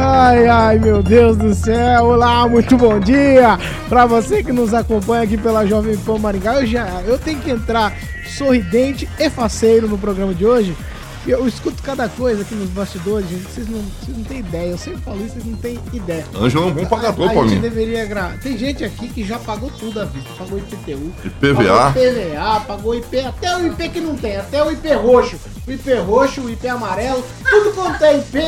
Ai, ai, meu Deus do céu. Olá, muito bom dia para você que nos acompanha aqui pela Jovem Pan Maringá. Eu já, eu tenho que entrar sorridente e faceiro no programa de hoje. Eu escuto cada coisa aqui nos bastidores, gente. Vocês não, vocês não têm ideia. Eu sempre falo isso, vocês não têm ideia. Ângelo é um bom pagador, a, a Paulinho. gente deveria gravar. Tem gente aqui que já pagou tudo à vista. Pagou IPTU. IPVA. Pagou IPVA, pagou IP. Até o IP que não tem. Até o IP roxo. O IP roxo, o IP amarelo. Tudo quanto é IP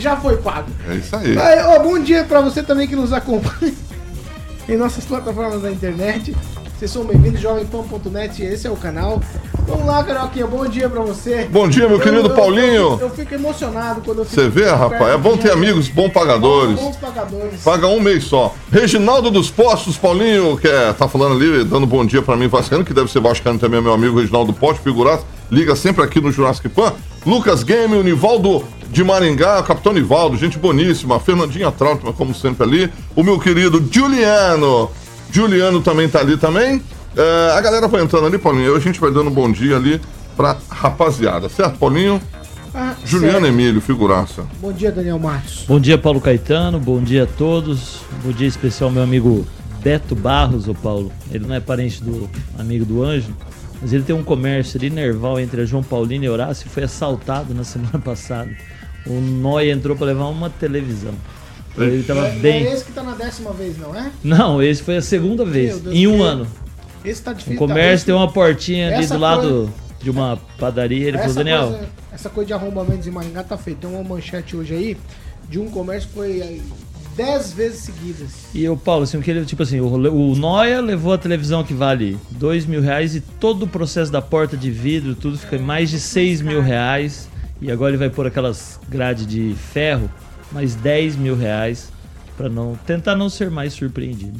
já foi pago. É isso aí. Aí, ó, bom dia pra você também que nos acompanha em nossas plataformas da internet. Vocês são bem-vindos, jovempan.net, esse é o canal. Vamos lá, Carioquinha, bom dia pra você. Bom dia, meu querido Paulinho. Eu, eu fico emocionado quando eu fico Você vê, rapaz? É bom ter amigos bom pagadores. Bons pagadores. Paga um mês só. Reginaldo dos Postos, Paulinho, que é, tá falando ali, dando bom dia pra mim, Vascano, que deve ser vascano também, meu amigo Reginaldo Postos, figuraço. Liga sempre aqui no Jurassic Pan. Lucas Game, o Nivaldo de Maringá, o Capitão Nivaldo, gente boníssima. Fernandinha Trautmann, como sempre ali. O meu querido Juliano. Juliano também tá ali também. É, a galera vai entrando ali, Paulinho. A gente vai dando bom dia ali pra rapaziada, certo, Paulinho? Ah, Juliano certo. Emílio, figuraça. Bom dia, Daniel Matos. Bom dia, Paulo Caetano. Bom dia a todos. Bom dia especial meu amigo Beto Barros, o Paulo. Ele não é parente do amigo do Ângelo, mas ele tem um comércio ali nerval entre a João Paulino e Horácio e foi assaltado na semana passada. O Noia entrou para levar uma televisão. Ele tava É, bem. é esse que tá na décima vez, não é? Não, esse foi a segunda vez, em um que- ano. Esse tá O difícil. comércio tá, tem uma portinha ali Essa do lado coisa- de uma padaria. Ele essa falou, Daniel, Coisa, essa coisa de arrombamentos em Maringá tá feita. Tem uma manchete hoje aí de um comércio que foi 10 vezes seguidas. E o Paulo, assim, o que ele, tipo assim, o, o Noia levou a televisão que vale dois mil reais e todo o processo da porta de vidro, tudo fica em mais de seis mil reais. E agora ele vai pôr aquelas grades de ferro, mais 10 mil reais, pra não, tentar não ser mais surpreendido.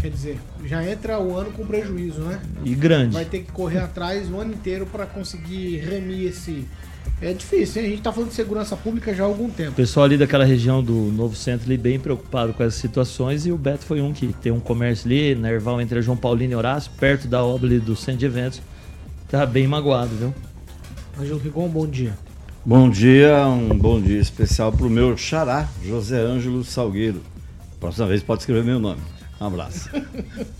Quer dizer, já entra o ano com prejuízo, né? E grande. Vai ter que correr atrás o ano inteiro pra conseguir remir esse. É difícil, hein? A gente tá falando de segurança pública já há algum O tempo. pessoal ali daquela região do Novo Centro ali bem preocupado com essas situações e o Beto foi um que tem um comércio ali, Nerval entre a João Paulino e Horácio, perto da obra ali do centro de eventos. Tá bem magoado, viu? Ângelo Rigon, bom dia. Bom dia, um bom dia especial pro meu xará, José Ângelo Salgueiro. Próxima vez pode escrever meu nome. Um abraço.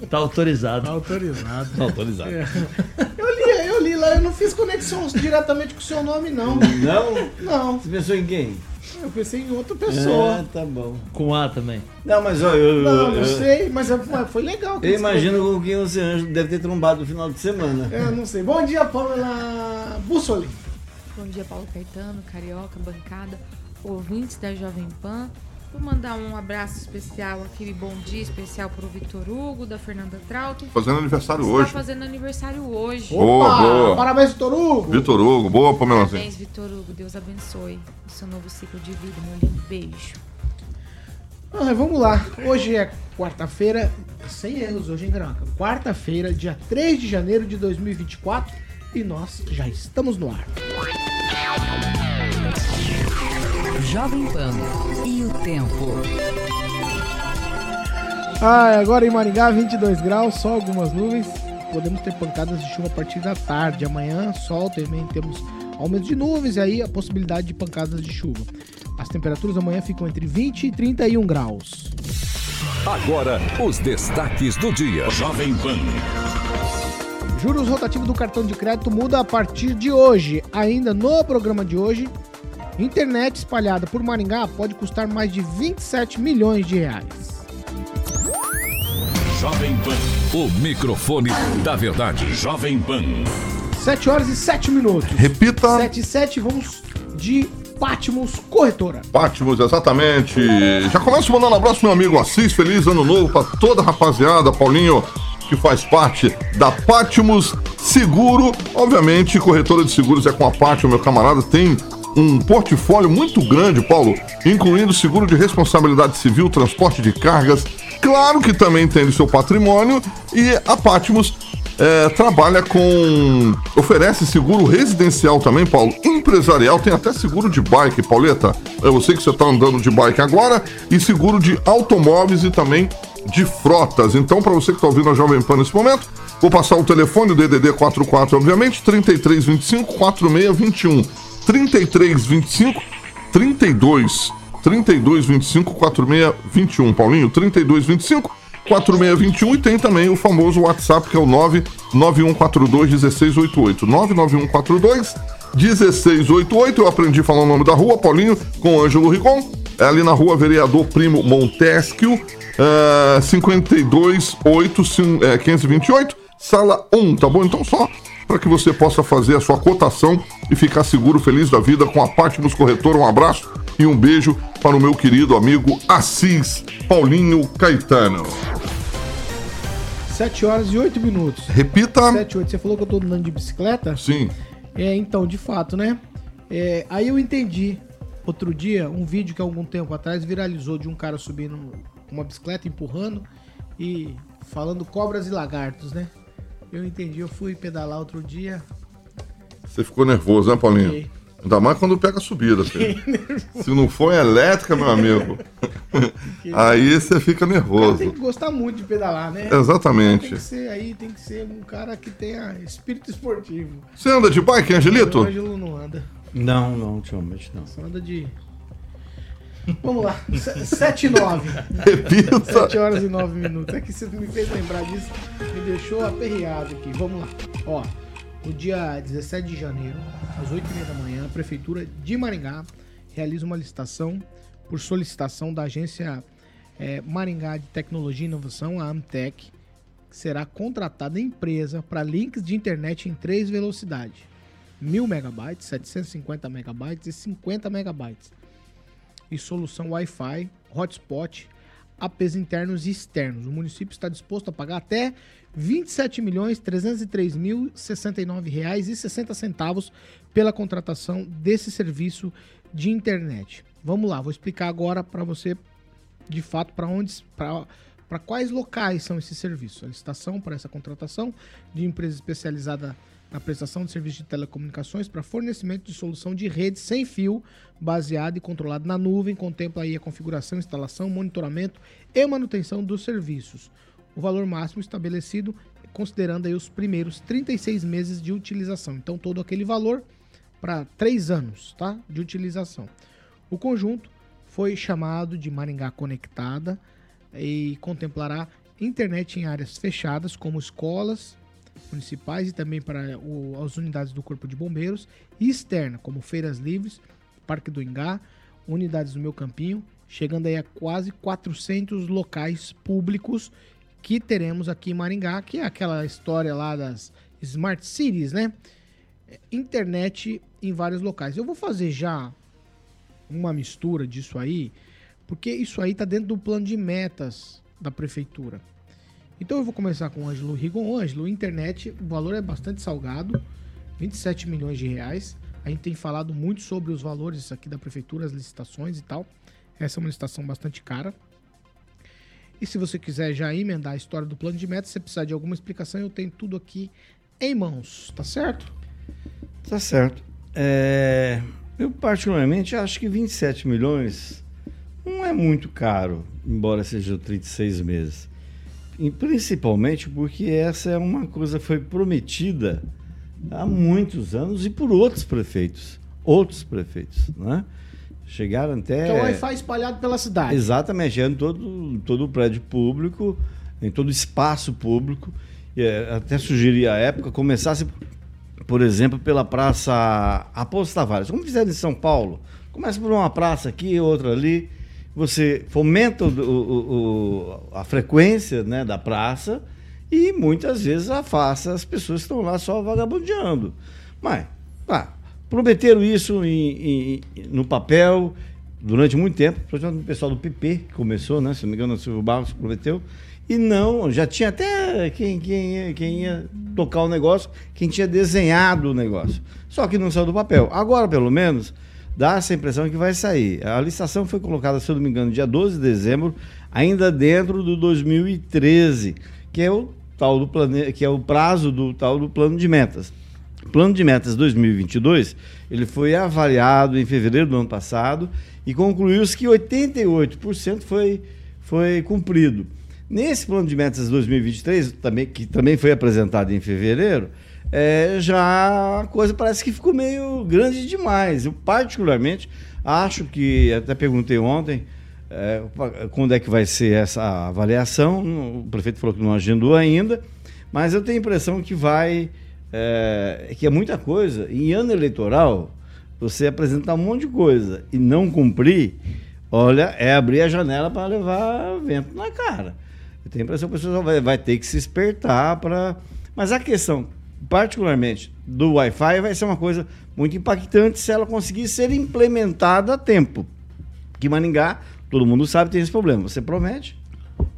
Tá autorizado. Autorizado. Tá autorizado. Eu li, eu li lá, eu não fiz conexão diretamente com o seu nome, não. Não? Não, Você pensou em quem? eu pensei em outra pessoa. Ah, tá bom. Com A também. Não, mas ó, eu, Não, eu, não eu, sei, mas é- mas foi legal. que eu imagino com quem Ângelo deve ter trombado no final de semana. É, não sei. Bom dia, Pamela Bussoli. Bom dia, Paulo Caetano, Carioca, bancada, ouvintes da Jovem Pan. Vou mandar um abraço especial, aquele bom dia especial para o Vitor Hugo, da Fernanda Trauto. Fazendo aniversário Está hoje. fazendo aniversário hoje. Boa, boa. Parabéns, Vitor Hugo. Vitor Hugo, boa, Pamelazinha. Parabéns, Vitor Hugo. Deus abençoe o seu novo ciclo de vida, meu lindo beijo. Ah, vamos lá. Hoje é quarta-feira, sem erros hoje, hein, Caraca? Quarta-feira, dia 3 de janeiro de 2024 e nós já estamos no ar. Jovem Pan e o tempo. Ah, agora em Maringá, 22 graus, só algumas nuvens. Podemos ter pancadas de chuva a partir da tarde. Amanhã, sol também temos aumento de nuvens e aí a possibilidade de pancadas de chuva. As temperaturas amanhã ficam entre 20 e 31 graus. Agora, os destaques do dia. Jovem Pan. Juros rotativos do cartão de crédito muda a partir de hoje. Ainda no programa de hoje, internet espalhada por Maringá pode custar mais de 27 milhões de reais. Jovem Pan. O microfone da verdade. Jovem Pan. 7 horas e 7 minutos. Repita. 7 e 7, vamos de Patmos Corretora. Patmos, exatamente. Já começo mandando um abraço meu amigo Assis. Feliz ano novo pra toda a rapaziada. Paulinho, que faz parte da Patmos Seguro. Obviamente, corretora de seguros é com a Patmos, meu camarada. Tem um portfólio muito grande, Paulo, incluindo seguro de responsabilidade civil, transporte de cargas. Claro que também tem seu patrimônio e a Patmos é, trabalha com. oferece seguro residencial também, Paulo. Empresarial, tem até seguro de bike, Pauleta. Eu sei que você está andando de bike agora, e seguro de automóveis e também de frotas. Então, para você que está ouvindo a Jovem Pan nesse momento, vou passar o telefone, o DDD 44, obviamente, 3325 4621. 3325 32 3225 4621. Paulinho, 3225 4621 e tem também o famoso WhatsApp que é o 99142 1688. 99142 1688. Eu aprendi a falar o nome da rua, Paulinho, com Ângelo Ricon. É ali na rua Vereador Primo Montesquieu, uh, 528 uh, 528, sala 1, tá bom? Então só para que você possa fazer a sua cotação e ficar seguro, feliz da vida com a Patmos Corretor. Um abraço e um beijo para o meu querido amigo Assis Paulinho Caetano. 7 horas e 8 minutos. Repita. 7, 8. Você falou que eu tô andando de bicicleta? Sim. É, então, de fato, né? É, aí eu entendi outro dia um vídeo que há algum tempo atrás viralizou de um cara subindo uma bicicleta, empurrando e falando cobras e lagartos, né? Eu entendi, eu fui pedalar outro dia. Você ficou nervoso, né, Paulinho? Fiquei. Ainda mais quando pega a subida, filho. Se não for elétrica, meu amigo, aí você fica nervoso. tem que gostar muito de pedalar, né? Exatamente. Tem que ser aí, tem que ser um cara que tenha espírito esportivo. Você anda de bike, Angelito? O Ângelo não anda. Não, não, ultimamente não. Só anda de. Vamos lá, 7 e 9. Repita. 7 horas e 9 minutos. É que você me fez lembrar disso, me deixou aperreado aqui. Vamos lá. Ó, no dia 17 de janeiro, às 8h30 da manhã, a Prefeitura de Maringá realiza uma licitação por solicitação da agência é, Maringá de Tecnologia e Inovação, a Amtec, que será contratada a empresa para links de internet em três velocidades: 1000 megabytes, 750 megabytes e 50 megabytes. E solução Wi-Fi, hotspot, APs internos e externos. O município está disposto a pagar até R$ 27.303.069,60 pela contratação desse serviço de internet. Vamos lá, vou explicar agora para você de fato para onde para quais locais são esses serviços. A licitação para essa contratação de empresa especializada na prestação de serviços de telecomunicações para fornecimento de solução de rede sem fio, baseada e controlada na nuvem, contempla aí a configuração, instalação, monitoramento e manutenção dos serviços o valor máximo estabelecido considerando aí os primeiros 36 meses de utilização. Então, todo aquele valor para 3 anos tá? de utilização. O conjunto foi chamado de Maringá Conectada e contemplará internet em áreas fechadas, como escolas municipais e também para o, as unidades do Corpo de Bombeiros, e externa, como feiras livres, Parque do Ingá, unidades do Meu Campinho, chegando aí a quase 400 locais públicos que teremos aqui em Maringá, que é aquela história lá das Smart Cities, né? Internet em vários locais. Eu vou fazer já uma mistura disso aí, porque isso aí tá dentro do plano de metas da prefeitura. Então eu vou começar com o Ângelo Rigon. Ângelo, internet, o valor é bastante salgado, 27 milhões de reais. A gente tem falado muito sobre os valores aqui da prefeitura, as licitações e tal. Essa é uma licitação bastante cara. E se você quiser já emendar a história do plano de metas, se você precisar de alguma explicação, eu tenho tudo aqui em mãos, tá certo? Tá certo. É, eu particularmente acho que 27 milhões não é muito caro, embora seja 36 meses. E principalmente porque essa é uma coisa que foi prometida há muitos anos e por outros prefeitos, outros prefeitos, né? Chegaram até. Que é o Wi-Fi espalhado pela cidade. Exatamente, em todo, todo o prédio público, em todo o espaço público. É, até sugeri à época começasse, por exemplo, pela Praça Aposto Tavares, como fizeram em São Paulo. Começa por uma praça aqui, outra ali. Você fomenta o, o, o, a frequência né, da praça e muitas vezes afasta as pessoas que estão lá só vagabundeando. Mas, pá, Prometeram isso em, em, no papel durante muito tempo, principalmente o pessoal do PP, que começou, né? Se não me engano, o Silvio Barros prometeu. E não, já tinha até quem, quem, quem ia tocar o negócio, quem tinha desenhado o negócio. Só que não saiu do papel. Agora, pelo menos, dá essa impressão que vai sair. A licitação foi colocada, se eu não me engano, dia 12 de dezembro, ainda dentro do 2013, que é o tal do plane... que é o prazo do tal do plano de metas. O plano de metas 2022, ele foi avaliado em fevereiro do ano passado e concluiu-se que 88% foi foi cumprido. Nesse plano de metas 2023, também, que também foi apresentado em fevereiro, é, já a coisa parece que ficou meio grande demais. Eu, particularmente, acho que, até perguntei ontem, é, quando é que vai ser essa avaliação. O prefeito falou que não agendou ainda, mas eu tenho a impressão que vai. É, que é muita coisa. Em ano eleitoral, você apresentar um monte de coisa e não cumprir, olha, é abrir a janela para levar vento na cara. Eu tenho a impressão que a pessoa vai, vai ter que se espertar para. Mas a questão, particularmente, do Wi-Fi vai ser uma coisa muito impactante se ela conseguir ser implementada a tempo. Que Maningá, todo mundo sabe, tem esse problema. Você promete,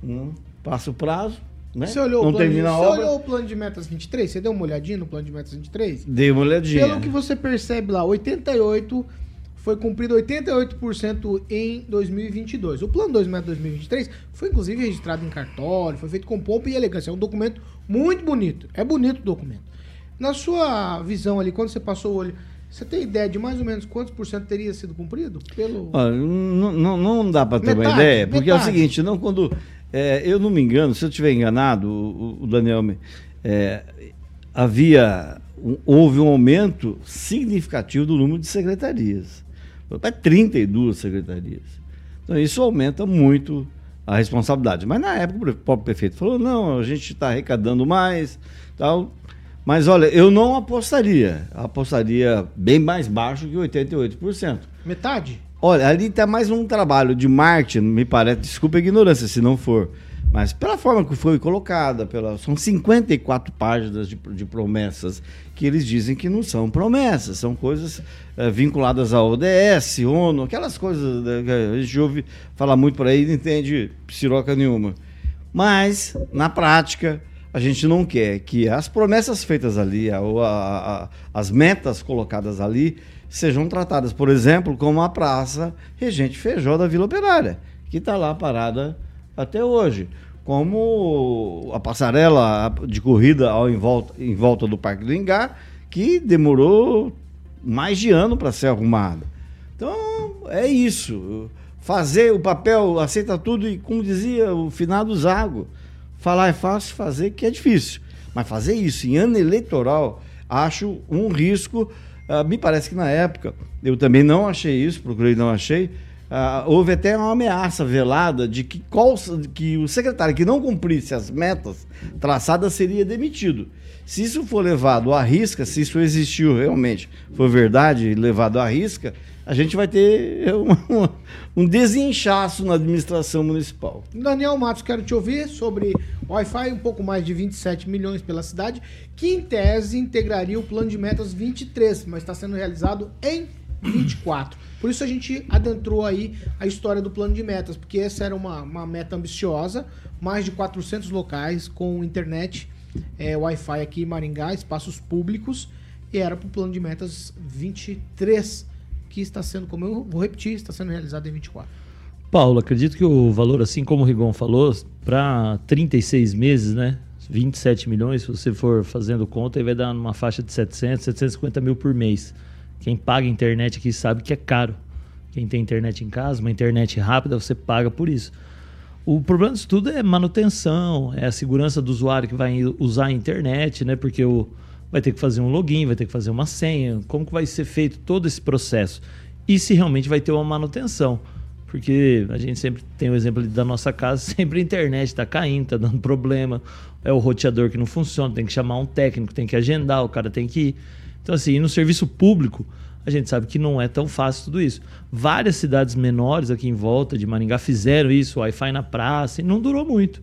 não passa o prazo, né? Você olhou, não o plano, termina de, você olhou o plano de metas 23? Você deu uma olhadinha no plano de metas 23? Dei uma olhadinha. Pelo que você percebe lá, 88 foi cumprido 88% em 2022. O plano 2 metas 2023 foi inclusive registrado em cartório, foi feito com pompa e elegância. É um documento muito bonito. É bonito o documento. Na sua visão ali, quando você passou o olho, você tem ideia de mais ou menos quantos por cento teria sido cumprido? Pelo... Olha, não, não, não dá para ter uma Metade, ideia, porque é o metade. seguinte, não quando é, eu não me engano, se eu estiver enganado, o, o Daniel me- é, havia um- houve um aumento significativo do número de secretarias, para 32 secretarias. Então isso aumenta muito a responsabilidade. Mas na época o próprio prefeito falou não, a gente está arrecadando mais, tal. Mas olha, eu não apostaria, apostaria bem mais baixo que 88%. Metade? Olha, ali está mais um trabalho de marketing, me parece, desculpa a ignorância se não for, mas pela forma que foi colocada, pela, são 54 páginas de, de promessas que eles dizem que não são promessas, são coisas eh, vinculadas à ODS, ONU, aquelas coisas né, que a gente ouve falar muito por aí e não entende siroca nenhuma. Mas, na prática, a gente não quer que as promessas feitas ali, a- a- as metas colocadas ali, sejam tratadas, por exemplo, como a praça Regente Feijó da Vila Operária, que está lá parada até hoje. Como a passarela de corrida ao em, volta, em volta do Parque do Engar, que demorou mais de ano para ser arrumada. Então, é isso. Fazer o papel, aceita tudo e, como dizia o finado Zago, falar é fácil, fazer que é difícil. Mas fazer isso em ano eleitoral, acho um risco. Ah, me parece que na época, eu também não achei isso, procurei não achei. Ah, houve até uma ameaça velada de que, qual- que o secretário que não cumprisse as metas traçadas seria demitido. Se isso for levado à risca, se isso existiu realmente, for verdade levado à risca, a gente vai ter um, um desinchaço na administração municipal. Daniel Matos, quero te ouvir sobre Wi-Fi, um pouco mais de 27 milhões pela cidade, que em tese integraria o plano de metas 23, mas está sendo realizado em 24. Por isso a gente adentrou aí a história do plano de metas, porque essa era uma, uma meta ambiciosa, mais de 400 locais com internet, é, Wi-Fi aqui em Maringá, espaços públicos, e era para o plano de metas 23, que está sendo, como eu vou repetir, está sendo realizado em 24. Paulo, acredito que o valor, assim como o Rigon falou, para 36 meses, né? 27 milhões, se você for fazendo conta, aí vai dar numa faixa de 700, 750 mil por mês. Quem paga internet aqui sabe que é caro. Quem tem internet em casa, uma internet rápida, você paga por isso. O problema disso tudo é manutenção, é a segurança do usuário que vai usar a internet, né? Porque o, vai ter que fazer um login, vai ter que fazer uma senha, como que vai ser feito todo esse processo? E se realmente vai ter uma manutenção. Porque a gente sempre tem o exemplo da nossa casa, sempre a internet está caindo, está dando problema, é o roteador que não funciona, tem que chamar um técnico, tem que agendar, o cara tem que ir. Então, assim, no serviço público, a gente sabe que não é tão fácil tudo isso. Várias cidades menores aqui em volta de Maringá fizeram isso, Wi-Fi na praça, e não durou muito.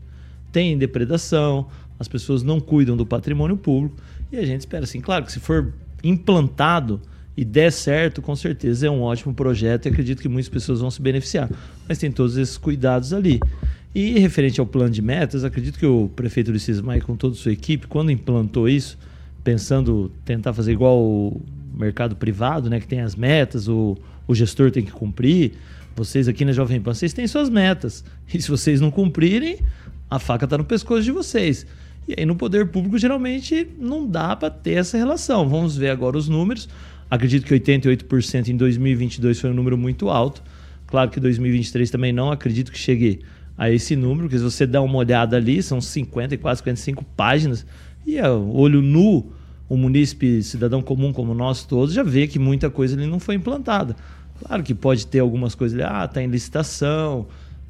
Tem depredação, as pessoas não cuidam do patrimônio público, e a gente espera assim, claro que se for implantado e der certo, com certeza é um ótimo projeto e acredito que muitas pessoas vão se beneficiar. Mas tem todos esses cuidados ali. E referente ao plano de metas, acredito que o prefeito Ulisses Maia, com toda a sua equipe, quando implantou isso, pensando tentar fazer igual o mercado privado, né, que tem as metas, o, o gestor tem que cumprir. Vocês aqui na Jovem Pan, vocês têm suas metas. E se vocês não cumprirem, a faca está no pescoço de vocês. E aí no poder público geralmente não dá para ter essa relação. Vamos ver agora os números. Acredito que 88% em 2022 foi um número muito alto. Claro que 2023 também não acredito que chegue a esse número, porque se você dá uma olhada ali, são 50 e quase 55 páginas, e a olho nu, o munícipe cidadão comum como nós todos já vê que muita coisa ali não foi implantada. Claro que pode ter algumas coisas ali, ah, tá em licitação,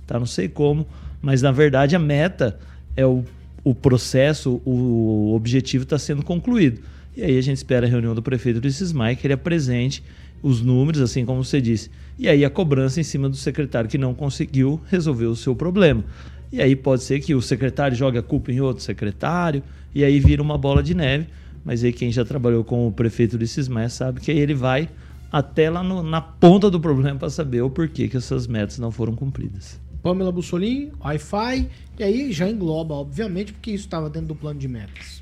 tá não sei como, mas na verdade a meta é o, o processo, o objetivo está sendo concluído. E aí a gente espera a reunião do prefeito do Cismai que ele apresente os números, assim como você disse. E aí a cobrança em cima do secretário que não conseguiu resolver o seu problema. E aí pode ser que o secretário jogue a culpa em outro secretário, e aí vira uma bola de neve. Mas aí quem já trabalhou com o prefeito de Cismé sabe que aí ele vai até lá no, na ponta do problema para saber o porquê que essas metas não foram cumpridas. Pamela Bussolini, Wi-Fi, e aí já engloba, obviamente, porque isso estava dentro do plano de metas.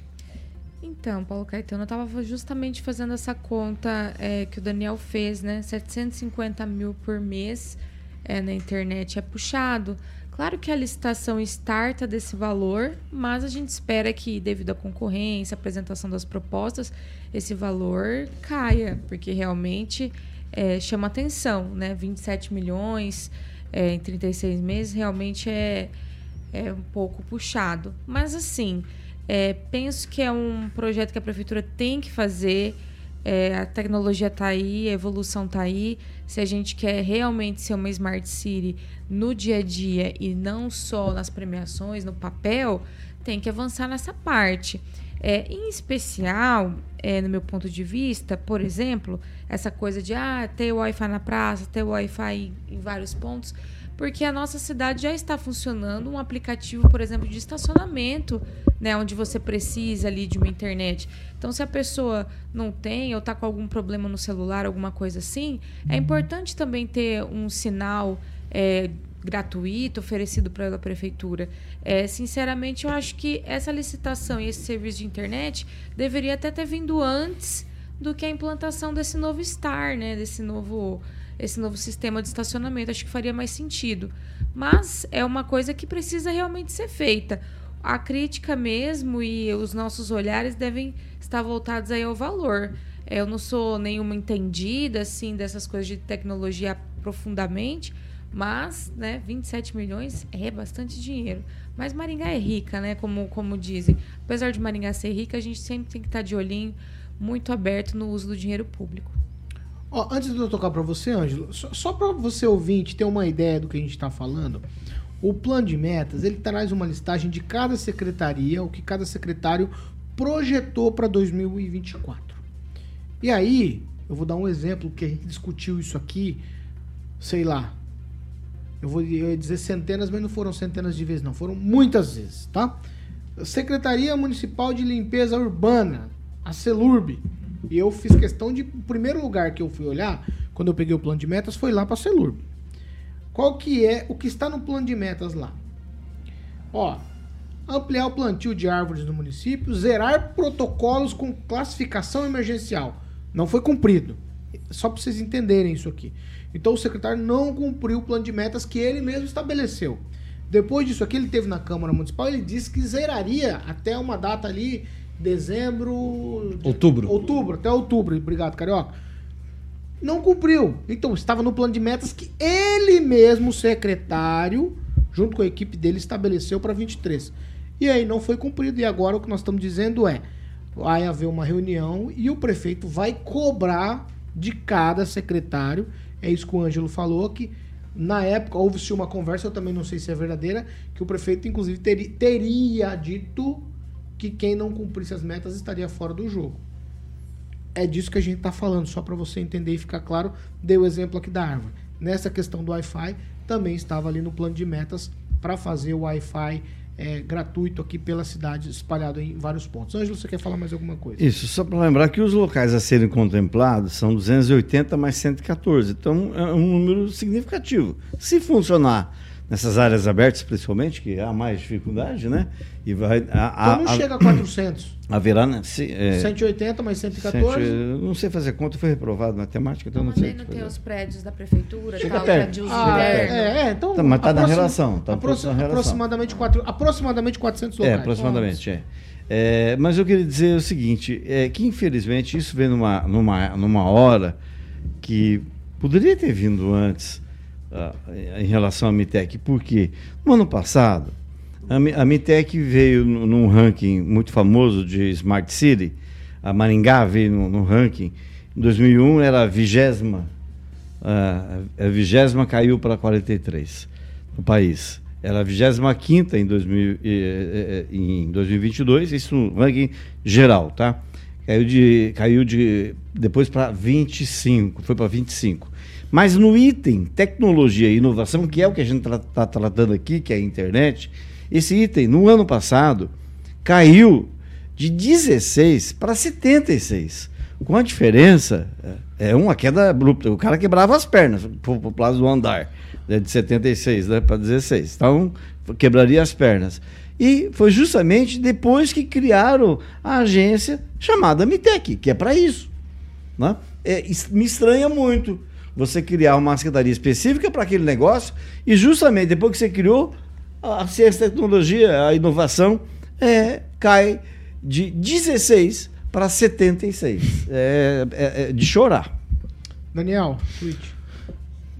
Então, Paulo Caetano, eu estava justamente fazendo essa conta é, que o Daniel fez, né? 750 mil por mês é, na internet é puxado. Claro que a licitação starta desse valor, mas a gente espera que, devido à concorrência, apresentação das propostas, esse valor caia, porque realmente é, chama atenção, né? 27 milhões é, em 36 meses realmente é, é um pouco puxado. Mas assim, é, penso que é um projeto que a prefeitura tem que fazer. É, a tecnologia está aí, a evolução está aí. Se a gente quer realmente ser uma Smart City no dia a dia e não só nas premiações, no papel, tem que avançar nessa parte. É, em especial, é, no meu ponto de vista, por exemplo, essa coisa de ah, ter Wi-Fi na praça, ter Wi-Fi em vários pontos, porque a nossa cidade já está funcionando um aplicativo, por exemplo, de estacionamento, né, onde você precisa ali de uma internet. Então, se a pessoa não tem ou está com algum problema no celular, alguma coisa assim, é importante também ter um sinal é, gratuito oferecido pela prefeitura. É, sinceramente, eu acho que essa licitação e esse serviço de internet deveria até ter vindo antes do que a implantação desse novo STAR, né, desse novo esse novo sistema de estacionamento. Acho que faria mais sentido. Mas é uma coisa que precisa realmente ser feita. A crítica mesmo e os nossos olhares devem estar voltados aí ao valor. Eu não sou nenhuma entendida assim dessas coisas de tecnologia profundamente, mas, né, 27 milhões é bastante dinheiro. Mas Maringá é rica, né, como como dizem. Apesar de Maringá ser rica, a gente sempre tem que estar de olhinho muito aberto no uso do dinheiro público. Ó, antes de eu tocar para você, Ângelo, só, só para você ouvinte ter uma ideia do que a gente está falando, o plano de metas ele traz uma listagem de cada secretaria, o que cada secretário projetou para 2024. E aí, eu vou dar um exemplo que a gente discutiu isso aqui, sei lá. Eu vou eu ia dizer centenas, mas não foram centenas de vezes, não, foram muitas vezes, tá? Secretaria Municipal de Limpeza Urbana, a CELURB, e eu fiz questão de. O primeiro lugar que eu fui olhar, quando eu peguei o plano de metas, foi lá para a Celurb. Qual que é o que está no plano de metas lá? Ó, ampliar o plantio de árvores no município, zerar protocolos com classificação emergencial. Não foi cumprido. Só para vocês entenderem isso aqui. Então o secretário não cumpriu o plano de metas que ele mesmo estabeleceu. Depois disso aqui, ele teve na Câmara Municipal, ele disse que zeraria até uma data ali dezembro. Outubro. Outubro, até outubro. Obrigado, Carioca. Não cumpriu. Então, estava no plano de metas que ele mesmo, secretário, junto com a equipe dele, estabeleceu para 23. E aí não foi cumprido. E agora o que nós estamos dizendo é: vai haver uma reunião e o prefeito vai cobrar de cada secretário. É isso que o Ângelo falou, que na época houve-se uma conversa, eu também não sei se é verdadeira, que o prefeito, inclusive, teria, teria dito que quem não cumprisse as metas estaria fora do jogo. É disso que a gente está falando, só para você entender e ficar claro. Dei o exemplo aqui da árvore. Nessa questão do Wi-Fi, também estava ali no plano de metas para fazer o Wi-Fi é, gratuito aqui pela cidade, espalhado em vários pontos. Ângelo, você quer falar mais alguma coisa? Isso, só para lembrar que os locais a serem contemplados são 280 mais 114. Então, é um número significativo. Se funcionar nessas áreas abertas, principalmente, que há mais dificuldade, né? E vai. A, Então a, não a- chega a 400. haverá. né, se- é, 180 mais cento- 114. eu não sei fazer conta, foi reprovado na matemática, então não sei. aí não tem os prédios da prefeitura, Chega tal, perto. pra de uso Ah, é, é, então. Tá, mas tá na relação, tá relação. Aproximadamente, quatro, aproximadamente 400 É, locais. aproximadamente, é. É, Mas eu queria dizer o seguinte, é que infelizmente isso vem numa, numa, numa hora que poderia ter vindo antes ah, em relação à Mitec. Por quê? No ano passado, a, a Mitec veio nu- num ranking muito famoso de Smart City, a Maringá veio no, no ranking, em 2001 era a vigésima, ah, a vigésima caiu para 43 no país. Era a 25 em, 2000, eh, eh, em 2022, isso no ranking geral, tá? Caiu de, caiu de depois para 25, foi para 25. Mas no item tecnologia e inovação, que é o que a gente está tratando aqui, que é a internet, esse item, no ano passado, caiu de 16 para 76. Com a diferença, é é uma queda abrupta. O cara quebrava as pernas para o lado do andar, né, de 76 né, para 16. Então, quebraria as pernas. E foi justamente depois que criaram a agência chamada Mitec, que é para isso. Né? É, me estranha muito você criar uma secretaria específica para aquele negócio e justamente depois que você criou, a ciência, a tecnologia, a inovação é, cai de 16 para 76. É, é- é de chorar. Daniel, tweet.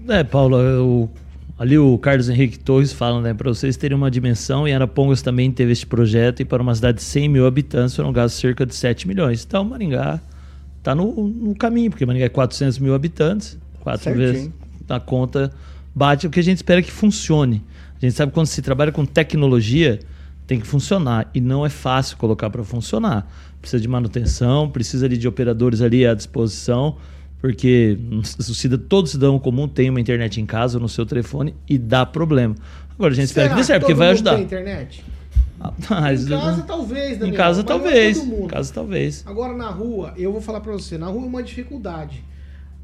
É, Paulo, eu- ali o Carlos Henrique Torres fala, né, para vocês terem uma dimensão, e Arapongas também teve este projeto, e para uma cidade de 100 mil habitantes foram gastos cerca de 7 milhões. Então, Maringá está no, no caminho, porque Maringá é 400 mil habitantes, quatro Certinho. vezes a conta bate o que a gente espera que funcione. A gente sabe que quando se trabalha com tecnologia, tem que funcionar, e não é fácil colocar para funcionar. Precisa de manutenção, precisa ali de operadores ali à disposição, porque todo cidadão comum tem uma internet em casa, no seu telefone, e dá problema. Agora a gente espera que dê certo, porque vai ajudar. Tem internet? Ah, mas- Em casa, talvez, Daniel. Em casa, talvez. Em casa, talvez. Agora, na rua, eu vou falar pra você, na rua é uma dificuldade.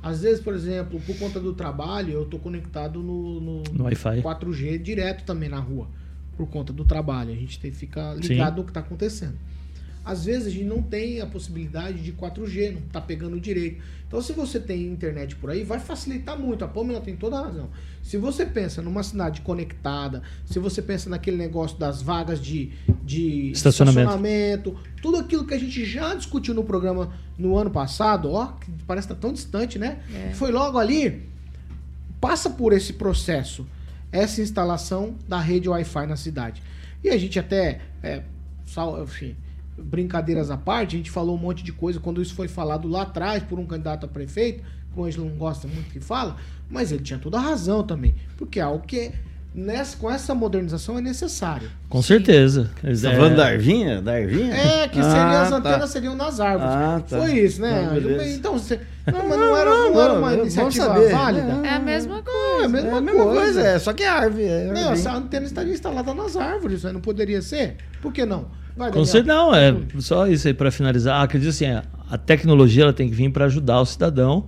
Às vezes, por exemplo, por conta do trabalho, eu tô conectado no, no, No Wi-Fi. 4G direto também na rua. Por conta do trabalho. A gente tem que ficar ligado Sim. no que tá acontecendo. Às vezes a gente não tem a possibilidade de 4G, não tá pegando direito. Então, se você tem internet por aí, vai facilitar muito. A Pamela tem toda a razão. Se você pensa numa cidade conectada, se você pensa naquele negócio das vagas de, de Estacionamento. estacionamento, tudo aquilo que a gente já discutiu no programa no ano passado, ó, que parece que tá tão distante, né? É. Foi logo ali, passa por esse processo, essa instalação da rede Wi-Fi na cidade. E a gente até, é, sal- enfim, brincadeiras à parte, a gente falou um monte de coisa quando isso foi falado lá atrás por um candidato a prefeito, que o Ângelo não gosta muito que fala, mas ele tinha toda a razão também, porque é algo que nessa, com essa modernização é necessário. Com certeza. Você tá falando da Arvinha? Da Arvinha? É, que seria, Ah, as tá. antenas seriam nas árvores. Ah, tá. Foi isso, né, Não. Então, você, não, mas não era, não era uma Não, iniciativa válida? É a mesma É coisa. a mesma, É a mesma coisa. coisa, é, só que é árvore. É Não, árvore. essa antena estaria instalada nas árvores, não poderia ser? Por que não? Vai, Com certeza, não, é só isso aí para finalizar. Acredito assim, a, tecnologia ela tem que vir para ajudar o cidadão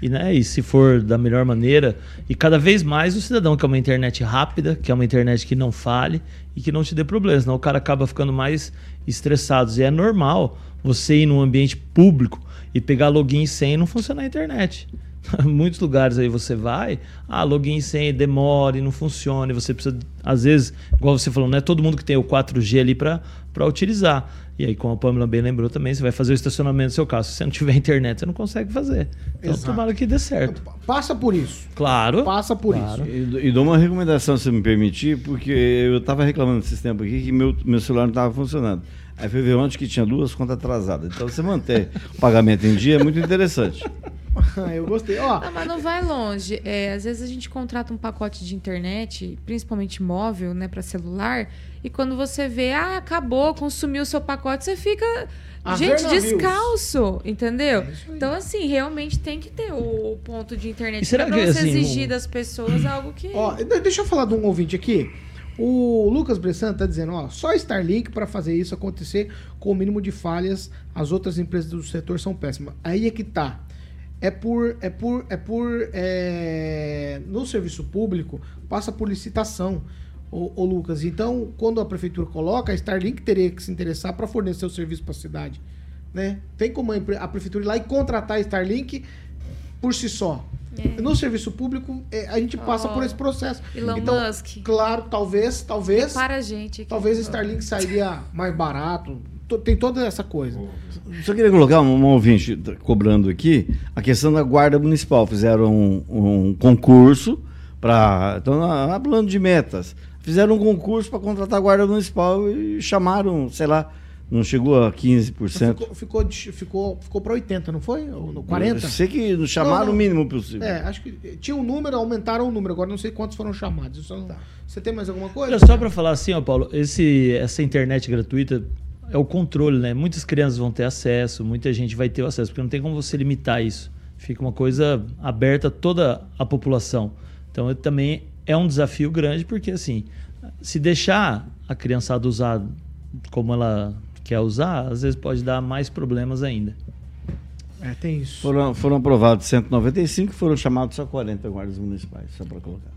e, né, e se for da melhor maneira e cada vez mais o cidadão quer uma internet rápida, que é uma internet que não fale e que não te dê problemas, senão o cara acaba ficando mais estressado. E é normal você ir num ambiente público e pegar login e não funcionar a internet. Muitos lugares aí você vai, ah, login senha demora e não funciona, e você precisa, às vezes, igual você falou, não é todo mundo que tem o 4G ali para utilizar. E aí, como a Pamela bem lembrou também, você vai fazer o estacionamento do seu carro. Se você não tiver internet, você não consegue fazer. Então, Exato. tomara que dê certo. Passa por isso. Claro. Passa por Claro. isso. E, e dou uma recomendação, se me permitir, porque eu estava reclamando esses tempos aqui que meu, meu celular não estava funcionando. Aí foi ver ontem que tinha duas contas atrasadas. Então você manter o pagamento em dia é muito interessante. eu gostei. Ó, Ah, mas não vai longe. É, às vezes a gente contrata um pacote de internet, principalmente móvel, né, para celular, e quando você vê, ah, acabou, consumiu o seu pacote, você fica, A gente, ver navios. descalço, entendeu? É então, assim, realmente tem que ter o ponto de internet. Será Não é você assim, exigir o- das pessoas algo que. ó, de- deixa eu falar de um ouvinte aqui. O Lucas Bressan tá dizendo, ó, só Starlink para fazer isso acontecer com o mínimo de falhas. As outras empresas do setor são péssimas. Aí é que tá. é por. É por. É por. é, no serviço público, passa por licitação, ô Lucas. Então, quando a prefeitura coloca, a Starlink teria que se interessar para fornecer o serviço para a cidade. Né? Tem como a prefeitura ir lá e contratar a Starlink por si só. É. No serviço público, é, a gente passa Oh, por esse processo. Elon então, Musk. claro, talvez, talvez. Para a gente aqui. Talvez a Starlink sairia mais barato. To- Tem toda essa coisa. Só queria colocar um, um ouvinte cobrando aqui a questão da Guarda Municipal. Fizeram um, um concurso para. Estão falando de metas. Fizeram um concurso para contratar a Guarda Municipal e chamaram, sei lá, não chegou a 15%. Ficou, ficou, ficou, ficou para 80, não foi? Ou no 40? Eu sei que não chamaram Não, não. o mínimo possível. É, acho que tinha um número, aumentaram o número. Agora não sei quantos foram chamados. Não- Você tem mais alguma coisa? Olha, só para falar assim, ó, Paulo, esse, essa internet gratuita é o controle, né? Muitas crianças vão ter acesso, muita gente vai ter o acesso, porque não tem como você limitar isso. Fica uma coisa aberta a toda a população. Então também é um desafio grande, porque assim, se deixar a criançada usar como ela quer usar, às vezes pode dar mais problemas ainda. É, tem isso. Foram, foram aprovados 195 foram chamados só 40 guardas municipais, só para colocar.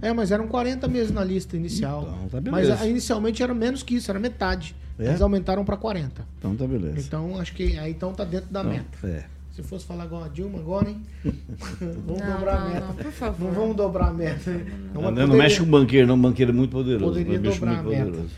É, mas eram 40 mesmo na lista inicial. Então, tá mas beleza. a- inicialmente era menos que isso, era metade. É? Eles aumentaram para 40. Então tá beleza. Então acho que aí então tá dentro da Então, meta. é. Se fosse falar igual a Dilma agora, hein? vamos Não, dobrar não, a meta. não, por favor. Não vamos dobrar a meta. Não, Não, mas não poderia- mexe com o banqueiro, não. O banqueiro é muito poderoso. Poderia mas dobrar muito a meta. poderoso.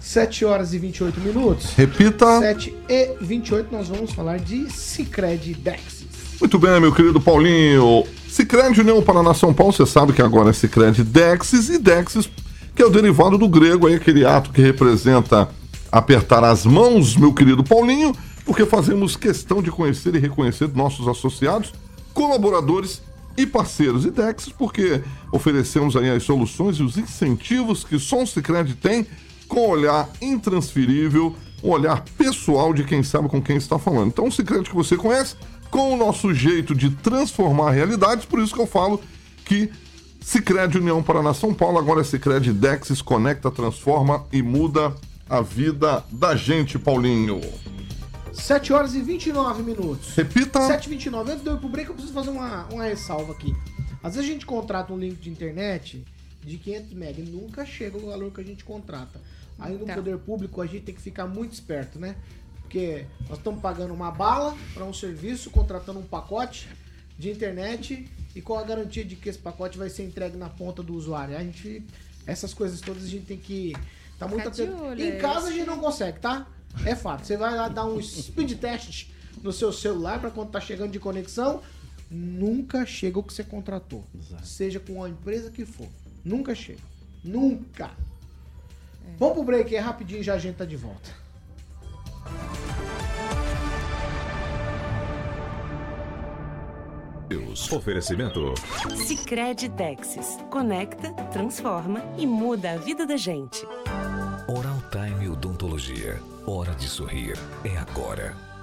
7 horas e 28 minutos. Repita. 7 e 28 nós vamos falar de Cicred Dexis. Muito bem, meu querido Paulinho. Cicred União Paraná São Paulo, você sabe que agora é Cicred Dexis e Dexis, que é o derivado do grego, aí aquele ato que representa apertar as mãos, meu querido Paulinho, porque fazemos questão de conhecer e reconhecer nossos associados, colaboradores e parceiros. E Dexis, porque oferecemos aí as soluções e os incentivos que só o Cicred tem, com um olhar intransferível, um olhar pessoal de quem sabe com quem está falando. Então, o Cicred que você conhece, com o nosso jeito de transformar realidades, por isso que eu falo que Cicred União Paraná São Paulo, agora é Cicred Dexis, conecta, transforma e muda a vida da gente, Paulinho. 7 horas e 29 minutos. Repita. 7h29. Antes de eu ir pro break, eu preciso fazer uma, uma ressalva aqui. Às vezes a gente contrata um link de internet de 500 MB e nunca chega o valor que a gente contrata. Aí no Então. poder público a gente tem que ficar muito esperto, né? Porque nós estamos pagando uma bala para um serviço, contratando um pacote de internet e com a garantia de que esse pacote vai ser entregue na ponta do usuário. A gente, essas coisas todas a gente tem que estar muito atento. Em é casa a gente não consegue, tá? É fato. Você vai lá dar um speed test no seu celular para quando tá chegando de conexão, nunca chega o que você contratou. Seja com a empresa que for. Nunca chega. Nunca. Vamos pro break aí rapidinho já a gente tá de volta. Oferecimento. Sicredi Texas. Conecta, transforma e muda a vida da gente. Oral Time Odontologia. Hora de sorrir. É agora.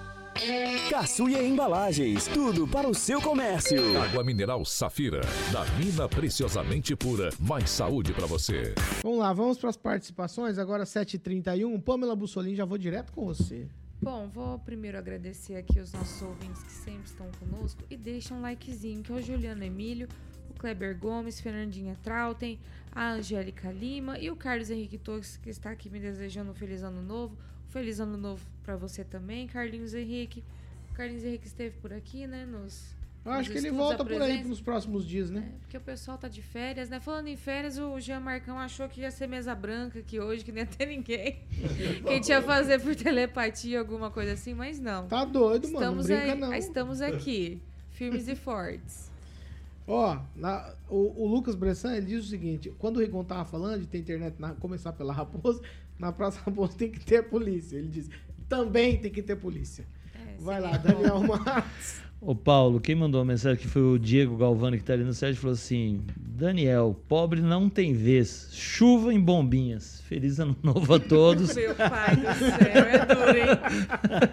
Caçuia Embalagens, tudo para o seu comércio. Água mineral Safira. Da mina preciosamente pura. Mais saúde pra você. Vamos lá, vamos para as participações. Agora 7h31. Pamela Bussolini, já vou direto com você. Bom, vou primeiro agradecer aqui os nossos ouvintes que sempre estão conosco e deixam um likezinho, que é o Juliano Emílio, o Kleber Gomes, Fernandinha Trautem, a Angélica Lima e o Carlos Henrique Torres, que está aqui me desejando um feliz ano novo. Feliz ano novo para você também, Carlinhos Henrique. O Carlinhos Henrique esteve por aqui, né, nos Eu acho que ele volta por aí nos próximos dias, né? Porque o pessoal tá de férias, né? Falando em férias, o Jean Marcão achou que ia ser mesa branca aqui hoje, que nem ia ter ninguém. que a gente ia fazer por telepatia, alguma coisa assim, mas não. Tá doido, mano. Não Estamos, brinca, aí- não. estamos aqui, firmes e fortes. Ó, na- o, o Lucas Bressan, ele diz o seguinte: quando o Rigon tava falando de ter internet na- começar pela Raposa, na Praça Raposa tem que ter polícia. Ele diz: também tem que ter polícia. É, Vai lá. Daniel Matos. Ô Paulo, quem mandou a mensagem que foi o Diego Galvani que tá ali no site falou assim: Daniel, pobre não tem vez, chuva em bombinhas. Feliz ano novo a todos. Meu pai do céu, é duro, hein?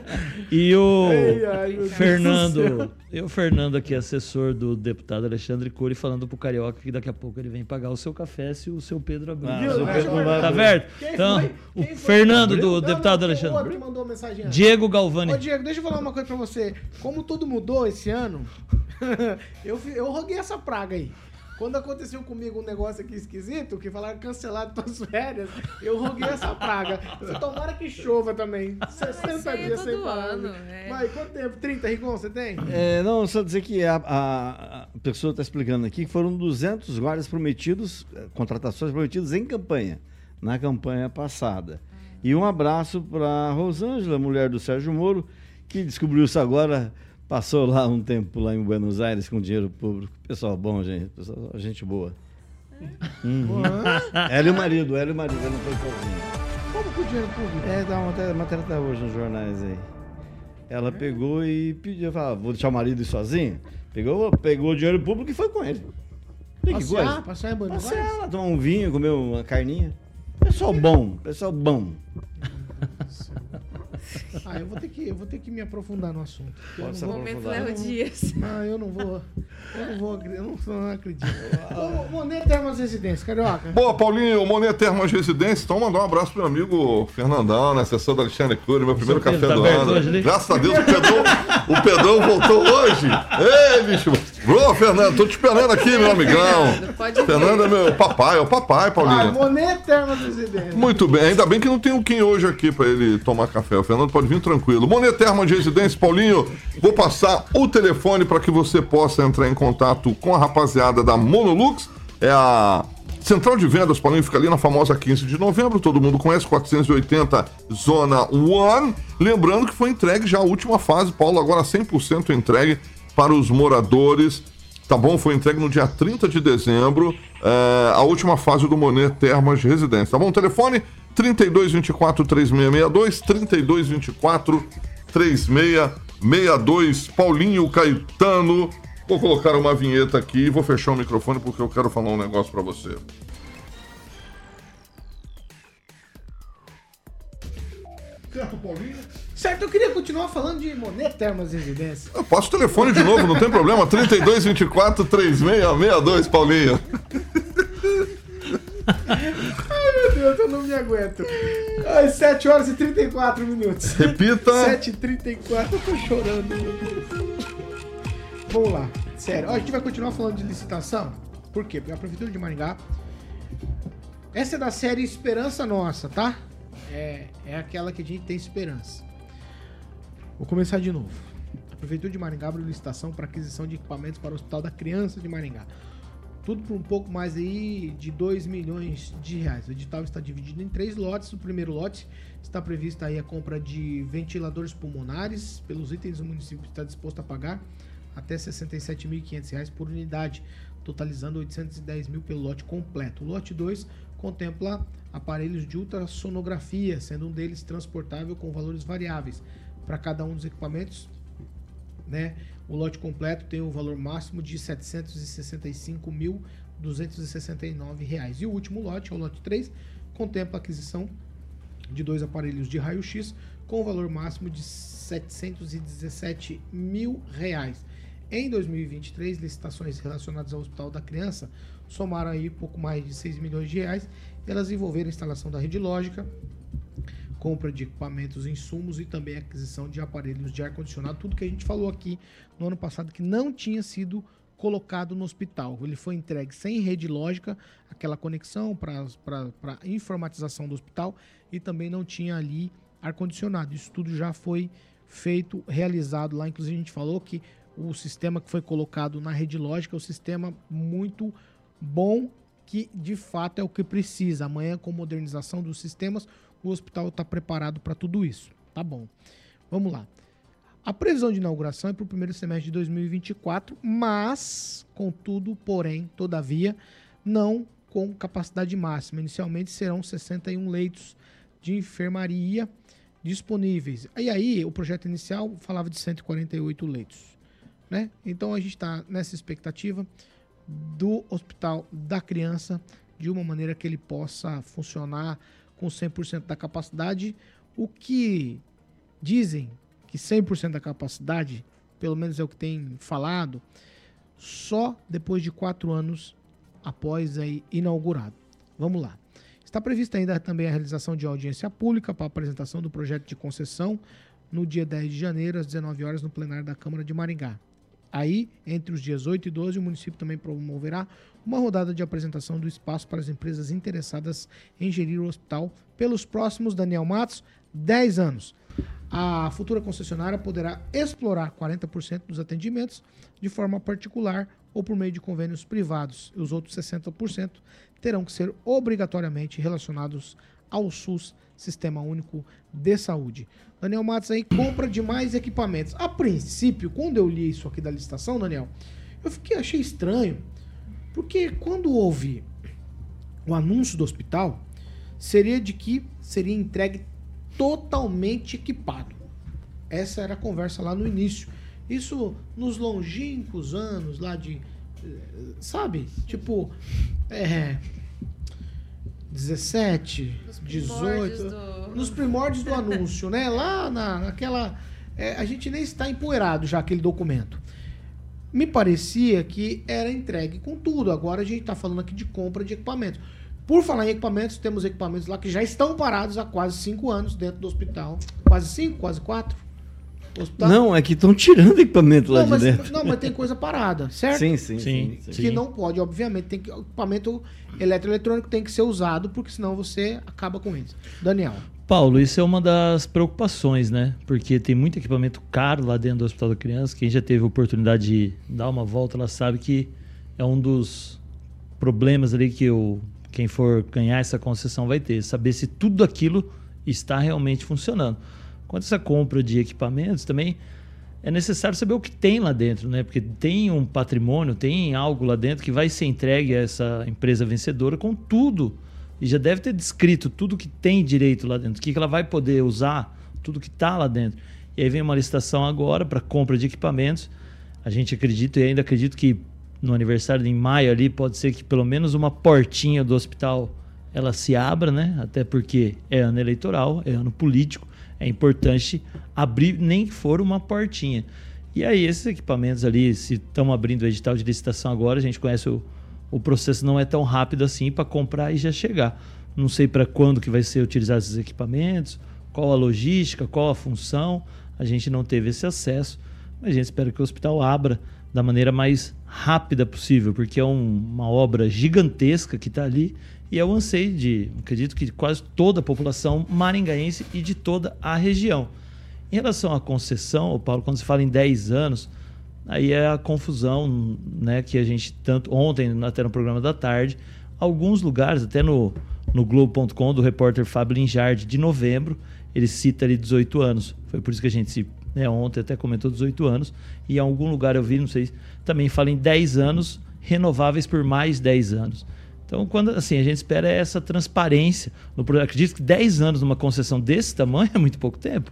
E o Ai, ai, Fernando, e o Fernando aqui, assessor do deputado Alexandre Cury, falando pro Carioca que daqui a pouco ele vem pagar o seu café se o seu Pedro abrir. Ah, o seu Pedro eu não vai. Tá certo? Quem Então, foi? o Quem foi? Fernando do Não, não, deputado outro Alexandre. que mandou mensagem. Diego Galvani. Ô, Diego, deixa eu falar uma coisa pra você. Como tudo mudou, esse ano, eu, eu roguei essa praga aí. Quando aconteceu comigo um negócio aqui esquisito, que falaram cancelar tuas férias, eu roguei essa praga. Tomara que chova também. 60 Isso aí é dias sem todo parar. ano, é. Vai, quanto tempo? 30, Rigon, você tem? É, não, só dizer que a, a- a pessoa está explicando aqui que foram 200 guardas prometidos, eh, contratações prometidas em campanha, na campanha passada. E um abraço para Rosângela, mulher do Sérgio Moro, que descobriu isso agora, passou lá um tempo lá em Buenos Aires com dinheiro público. Pessoal bom, gente, pessoal, gente boa. Uhum. Ela e o marido, ela e o marido, ela não foi sozinha. Como que o dinheiro público? É, dá uma matéria, tá hoje nos jornais aí. Ela pegou e pediu, falou, "Ah, vou deixar o marido ir sozinho. Pegou, pegou o dinheiro público e foi com ele. Que Passear? coisa. Passear em Buenos Passear Aires? lá, tomar um vinho, comer uma carninha. Pessoal bom, pessoal bom. Ah, eu vou ter que, eu vou ter que me aprofundar no assunto. Eu Pode vou- Momento aprofundar. Léo Dias. Ah, eu não vou. Eu não vou, eu não, eu não acredito. Ô, Monet Termas Residência, Carioca. Boa, Paulinho, Monet Termas Residência. Então, mandar um abraço pro meu amigo Fernandão, né? Assessor da Alexandre Cury, meu primeiro café do tá aberto ano. hoje ali? Graças a Deus, o Pedrão, o Pedrão voltou hoje. Ei, bicho. Ô, Fernando, tô te esperando aqui, meu amigão. Pode vir. Fernando é meu papai, é o papai, Ah, Paulinho. Monet Termas Residência. Muito bem, ainda bem que não tem o Kim hoje aqui pra ele tomar café. O Fernando pode vir tranquilo. Moneterma de Residência, Paulinho, vou passar o telefone para que você possa entrar em contato com a rapaziada da Monolux. É a central de vendas, Paulinho, fica ali na famosa 15 de novembro, todo mundo conhece, 480 Zona One. Lembrando que foi entregue já a última fase, Paulo, agora 100% entregue para os moradores. Tá bom? Foi entregue no dia 30 de dezembro, é, a última fase do Monet Termas de Residência. Tá bom? Telefone 3224 3662, 3224 3662. Paulinho Caetano. Vou colocar uma vinheta aqui e vou fechar o microfone porque eu quero falar um negócio pra você. Certo, Paulinho? Certo, eu queria continuar falando de Monet Termas Residência. Eu passo o telefone de novo, não tem problema. 3224 3662, Paulinho. Meu Deus, eu não me aguento. Ai, 7 horas e 34 minutos. Repita. 7 e 34 eu tô chorando. meu Deus. Vamos lá, sério. Ó, a gente vai continuar falando de licitação. Por quê? Porque a Prefeitura de Maringá. Essa é da série Esperança Nossa, tá? É, é aquela que a gente tem esperança. Vou começar de novo. A Prefeitura de Maringá abriu licitação para aquisição de equipamentos para o Hospital da Criança de Maringá. Tudo por um pouco mais aí de 2 milhões de reais. O edital está dividido em três lotes. O primeiro lote está prevista aí a compra de ventiladores pulmonares. Pelos itens, o município está disposto a pagar até 67.500 reais por unidade, totalizando 810 mil pelo lote completo. O lote 2 contempla aparelhos de ultrassonografia, sendo um deles transportável com valores variáveis. Para cada um dos equipamentos, né? O lote completo tem o valor máximo de 765.269 reais. E o último lote, é o lote 3, contempla a aquisição de dois aparelhos de raio-x com o valor máximo de 717 mil reais. Em 2023, licitações relacionadas ao Hospital da Criança somaram aí pouco mais de 6 milhões de reais. Elas envolveram a instalação da rede lógica, compra de equipamentos, insumos e também aquisição de aparelhos de ar-condicionado, tudo que a gente falou aqui no ano passado que não tinha sido colocado no hospital. Ele foi entregue sem rede lógica, aquela conexão para informatização do hospital e também não tinha ali ar-condicionado. Isso tudo já foi feito, realizado lá. Inclusive, a gente falou que o sistema que foi colocado na rede lógica é um sistema muito bom, que de fato é o que precisa. Amanhã, com modernização dos sistemas, o hospital está preparado para tudo isso. Tá bom. Vamos lá. A previsão de inauguração é para o primeiro semestre de 2024, mas, contudo, porém, todavia, não com capacidade máxima. Inicialmente serão 61 leitos de enfermaria disponíveis. E aí, o projeto inicial falava de 148 leitos. Né? Então a gente está nessa expectativa do Hospital da Criança de uma maneira que ele possa funcionar com 100% da capacidade. O que dizem que 100% da capacidade, pelo menos é o que tem falado, só depois de quatro anos após aí inaugurado. Vamos lá. Está prevista ainda também a realização de audiência pública para apresentação do projeto de concessão no dia 10 de janeiro, às 19 horas, no plenário da Câmara de Maringá. Aí, entre os dias 8 e 12, o município também promoverá uma rodada de apresentação do espaço para as empresas interessadas em gerir o hospital pelos próximos, Daniel Matos, 10 anos. A futura concessionária poderá explorar 40% dos atendimentos de forma particular ou por meio de convênios privados. E os outros 60% terão que ser obrigatoriamente relacionados ao SUS, Sistema Único de Saúde. Daniel Matos aí compra de mais equipamentos. A princípio, quando eu li isso aqui da licitação, Daniel, eu fiquei achei estranho, porque quando houve o anúncio do hospital, seria de que seria entregue totalmente equipado. Essa era a conversa lá no início. Isso nos longínquos anos lá de. eh, Sabe? Tipo. É. 17, primórdios 18. do- Nos primórdios do anúncio, né? Lá na, naquela. é, a gente nem está empoeirado já aquele documento. Me parecia que era entregue com tudo. Agora a gente está falando aqui de compra de equipamentos. Por falar em equipamentos, temos equipamentos lá que já estão parados há quase cinco anos dentro do hospital. Quase cinco, quase quatro. Não, é que estão tirando equipamento lá não, de mas, dentro. não, mas tem coisa parada, certo? Sim, sim, Sim, sim. sim. Que não pode, obviamente, tem que, o equipamento eletroeletrônico tem que ser usado, porque senão você acaba com isso. Daniel. Paulo, isso é uma das preocupações, né? Porque tem muito equipamento caro lá dentro do Hospital da Criança. Quem já teve a oportunidade de dar uma volta, ela sabe que é um dos problemas ali que o, quem for ganhar essa concessão vai ter. Saber se tudo aquilo está realmente funcionando. Quanto essa compra de equipamentos, também é necessário saber o que tem lá dentro, né? Porque tem um patrimônio, tem algo lá dentro que vai ser entregue a essa empresa vencedora com tudo. E já deve ter descrito tudo que tem direito lá dentro, o que ela vai poder usar, tudo que está lá dentro. E aí vem uma licitação agora para compra de equipamentos. A gente acredita e ainda acredito que no aniversário de maio ali pode ser que pelo menos uma portinha do hospital ela se abra, né? Até porque é ano eleitoral, é ano político, é importante abrir nem que for uma portinha. E aí esses equipamentos ali, se estão abrindo o edital de licitação agora, a gente conhece o, o processo não é tão rápido assim para comprar e já chegar. Não sei para quando que vai ser utilizado esses equipamentos, qual a logística, qual a função. A gente não teve esse acesso, mas a gente espera que o hospital abra da maneira mais rápida possível, porque é um- uma obra gigantesca que está ali e o anseio de, acredito que quase toda a população maringaense e de toda a região. Em relação à concessão, Paulo, quando se fala em 10 anos, aí é a confusão, né, que a gente tanto ontem até no programa da tarde, alguns lugares, até no no Globo.com do repórter Fábio Linjard de novembro, ele cita ali 18 anos. Foi por isso que a gente se né, ontem até comentou 18 anos e em algum lugar eu vi, não sei, também fala em 10 anos renováveis por mais 10 anos. Então, quando assim, a gente espera essa transparência no projeto. Acredito que 10 anos numa concessão desse tamanho é muito pouco tempo.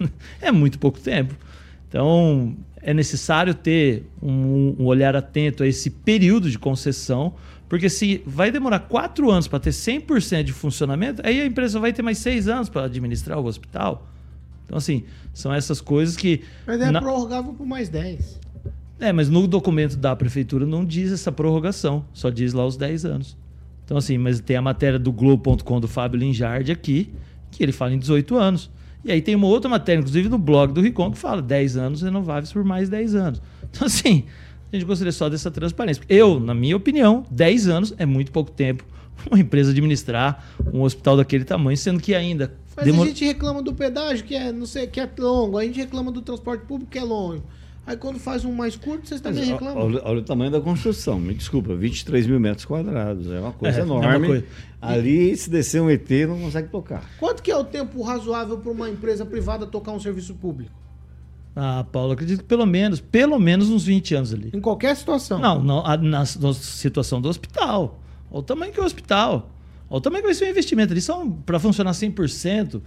É muito pouco tempo. Então, é necessário ter um, um olhar atento a esse período de concessão, porque se vai demorar quatro anos para ter 100% de funcionamento, aí a empresa vai ter mais seis anos para administrar o hospital. Então, assim, são essas coisas que. Mas é na- prorrogável por mais 10. É, mas no documento da prefeitura não diz essa prorrogação, só diz lá os 10 anos. Então, assim, mas tem a matéria do Globo.com do Fábio Linjard aqui, que ele fala em 18 anos. E aí tem uma outra matéria, inclusive no blog do Ricom, que fala 10 anos renováveis por mais 10 anos. Então, assim, a gente gostaria só dessa transparência. Eu, na minha opinião, 10 anos é muito pouco tempo uma empresa administrar um hospital daquele tamanho, sendo que ainda. Mas demora- a gente reclama do pedágio, que é, não sei, que é longo. A gente reclama do transporte público, que é longo. Aí quando faz um mais curto, vocês também Mas, reclamam. olha, olha o tamanho da construção, me desculpa, 23 mil metros quadrados, é uma coisa É, é uma enorme. coisa. Ali, se descer um ET, não consegue tocar. Quanto que é o tempo razoável para uma empresa privada tocar um serviço público? Ah, Paulo, acredito que pelo menos, pelo menos uns 20 anos ali. Em qualquer situação. Não, não a- na, na situação do hospital. Olha o tamanho que é o hospital. Olha o tamanho que vai ser o investimento. Eles são, para funcionar 100%,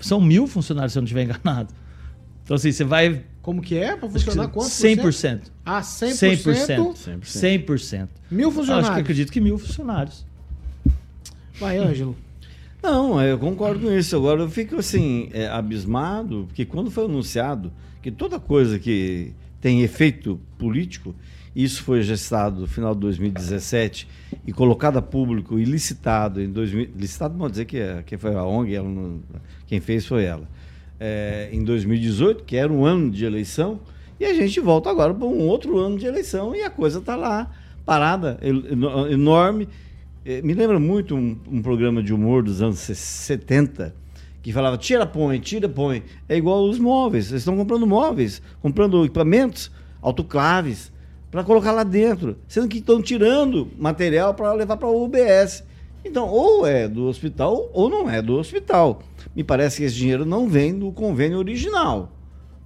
são mil funcionários, se eu não estiver enganado. Então, assim, você vai. Como que é? Para funcionar quanto? por 100%. cento? Ah, 100%? 100%. 100%. Mil Acho funcionários. que acredito que mil funcionários. Vai, Ângelo. Não, eu concordo com isso. Agora eu fico assim, é, abismado, porque quando foi anunciado que toda coisa que tem efeito político, isso foi gestado no final de 2017 e colocado a público e licitado em 2000. Licitado, não dizer que, é, que foi a ONG, ela não- quem fez foi ela. É, em 2018, que era um ano de eleição, E a gente volta agora para um outro ano de eleição e a coisa está lá, parada, eno- enorme. Eh, Me lembra muito um, um programa de humor dos anos 70 que falava tira, põe, tira, põe. É igual os móveis. Vocês estão comprando móveis, comprando equipamentos, autoclaves, para colocar lá dentro. Sendo que estão tirando material para levar para o UBS. Então, ou é do hospital ou não é do hospital. Me parece que esse dinheiro não vem do convênio original.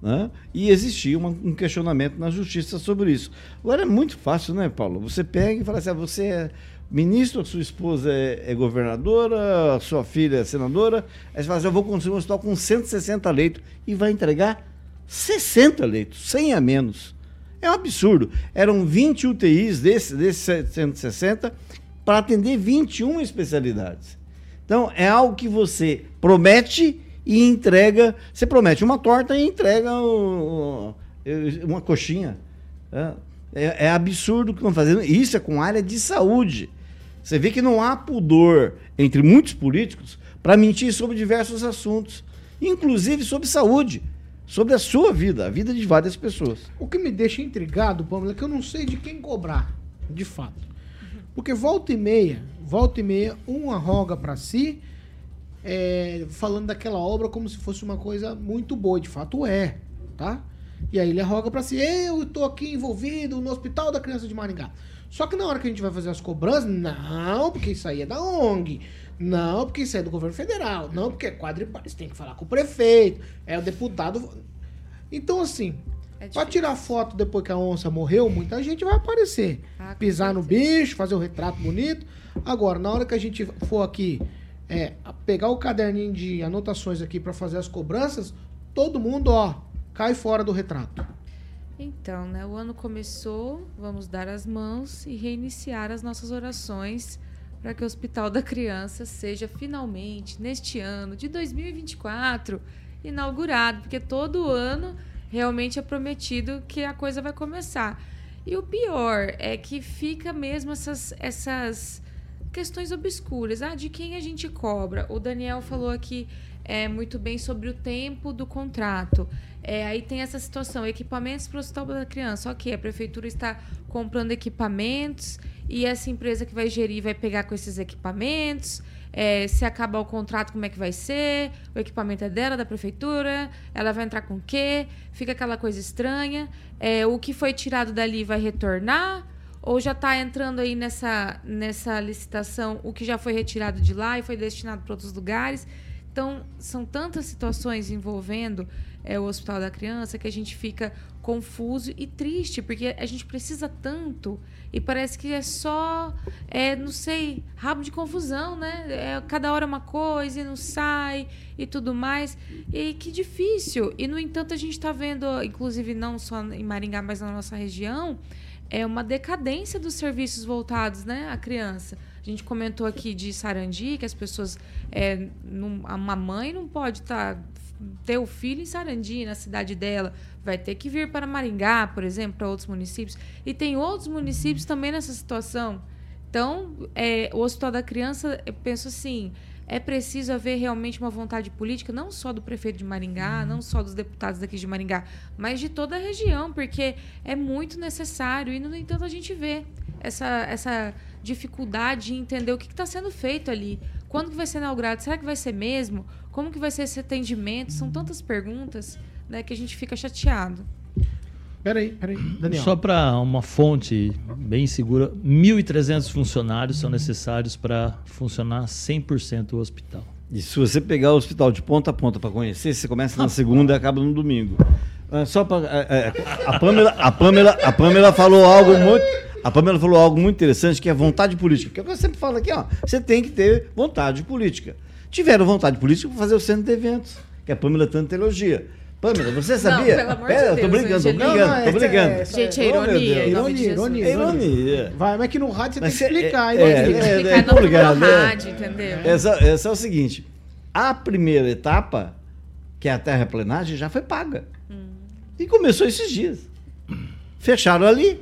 Né? E existia uma- um questionamento na justiça sobre isso. Agora é muito fácil, né, Paulo? Você pega e fala assim: ah, você é ministro, sua esposa é, é governadora, sua filha é senadora. Aí você fala assim: eu vou construir um hospital com 160 leitos e vai entregar 60 leitos, 100 a menos. É um absurdo. Eram 20 UTIs desses desse 160 para atender 21 especialidades. Então, é algo que você promete e entrega. Você promete uma torta e entrega o- o- uma coxinha. É, é- é absurdo o que estão fazendo. Isso é com área de saúde. Você vê que não há pudor entre muitos políticos para mentir sobre diversos assuntos, inclusive sobre saúde, sobre a sua vida, a vida de várias pessoas. O que me deixa intrigado, Pamela, é que eu não sei de quem cobrar, de fato. Porque volta e meia, volta e meia, um arroga pra si, é, falando daquela obra como se fosse uma coisa muito boa, de fato é, tá? E aí ele arroga pra si, eu tô aqui envolvido no Hospital da Criança de Maringá. Só que na hora que a gente vai fazer as cobranças, não, porque isso aí é da ONG. Não, porque isso é do governo federal. Não, porque é quadriparte. Você tem que falar com o prefeito. É o deputado. Então, assim, É pra tirar foto depois que a onça morreu, muita gente vai aparecer. Ah, Pisar no bicho, fazer o retrato bonito. Agora, na hora que a gente for aqui é, pegar o caderninho de anotações aqui pra fazer as cobranças, todo mundo, ó, cai fora do retrato. Então, né, o ano começou, vamos dar as mãos e reiniciar as nossas orações para que o Hospital da Criança seja finalmente, neste ano de 2024, inaugurado, porque todo ano realmente é prometido que a coisa vai começar. E o pior é que fica mesmo essas, essas questões obscuras. Ah, de quem a gente cobra? O Daniel falou aqui é, muito bem sobre o tempo do contrato. É, aí tem essa situação, equipamentos para o Hospital da Criança. Ok, a prefeitura está comprando equipamentos e essa empresa que vai gerir vai pegar com esses equipamentos. É, se acabar o contrato, como é que vai ser? O equipamento é dela, da prefeitura? Ela vai entrar com o quê? Fica aquela coisa estranha. É, o que foi tirado dali vai retornar? Ou já está entrando aí nessa, nessa licitação o que já foi retirado de lá e foi destinado para outros lugares? Então, são tantas situações envolvendo é, o Hospital da Criança que a gente fica confuso e triste, porque a gente precisa tanto e parece que é só, é, não sei, rabo de confusão, né? É, cada hora é uma coisa e não sai e tudo mais. E que difícil. E, no entanto, a gente está vendo, inclusive não só em Maringá, mas na nossa região, é uma decadência dos serviços voltados né, à criança. A gente comentou aqui de Sarandi, que as pessoas. É, não- uma mãe não pode tá, ter o filho em Sarandi, na cidade dela. Vai ter que vir para Maringá, por exemplo, para outros municípios. E tem outros municípios também nessa situação. Então, é, o Hospital da Criança, eu penso assim. É preciso haver realmente uma vontade política, não só do prefeito de Maringá, não só dos deputados daqui de Maringá, mas de toda a região, porque é muito necessário. E, no entanto, a gente vê essa, essa dificuldade em entender o que está sendo feito ali. Quando que vai ser inaugurado? Será que vai ser mesmo? Como que vai ser esse atendimento? São tantas perguntas né, que a gente fica chateado. Peraí, peraí, Daniel. Só para uma fonte bem segura, 1.300 funcionários são necessários para funcionar 100% o hospital. E se você pegar o hospital de ponta a ponta para conhecer, você começa na segunda e acaba no domingo. Ah, Só para a Pamela, a Pamela, a Pamela falou algo muito, a Pamela falou algo muito interessante que é vontade política. Que é o que eu sempre falo aqui, ó, você tem que ter vontade política. Tiveram vontade política para fazer o centro de eventos, que a Pamela tanto elogia. Pamela, você sabia? pelo amor de Pera, eu tô Deus, brincando, tô brincando, Não, não, tô essa brincando. é- Gente, é Oh, ironia. Deus. nome Ironia, ironia, É ironia. Vai, mas que no rádio você Mas tem que é- explicar. é- é- é- é no mundo ligado, da né? rádio, entendeu? Essa, essa é o seguinte: a primeira etapa, que é a terraplenagem, já foi paga. E começou esses dias. Fecharam ali,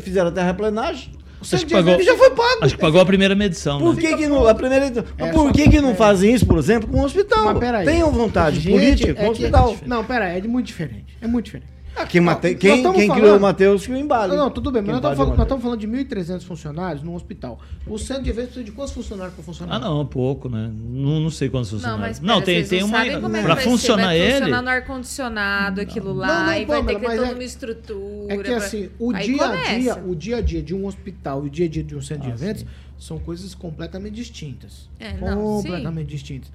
fizeram a terraplenagem. O Acho que pagou- já foi pago. Acho que pagou a primeira medição, Por né? que, que não, a primeira, mas É, por que, que não é. fazem isso, por exemplo, com o hospital? Mas peraí. Tenham vontade Gente, política é com o que- hospital. Não, peraí, é de muito diferente. É muito diferente. Ah, quem, mate... Quem, quem falando- criou o Matheus que o embale. Não, não, tudo bem, mas nós estamos falando, nós mandar. estamos falando de 1.300 funcionários num hospital. O centro de eventos precisa de quantos funcionários para funcionar? Ah, não, pouco, né? Não, não sei quantos Não, funcionários. mas Não, pera, tem, vocês tem não uma. é ser, funcionar vai ele. funcionar no ar-condicionado, aquilo lá, Não, não, e vai Pamela, ter que ter mas toda é- uma estrutura. É que pra- assim, o Aí dia a dia, o dia a dia de um hospital e o dia a dia de um centro Ah, de eventos são coisas completamente distintas. É, não, completamente distintas.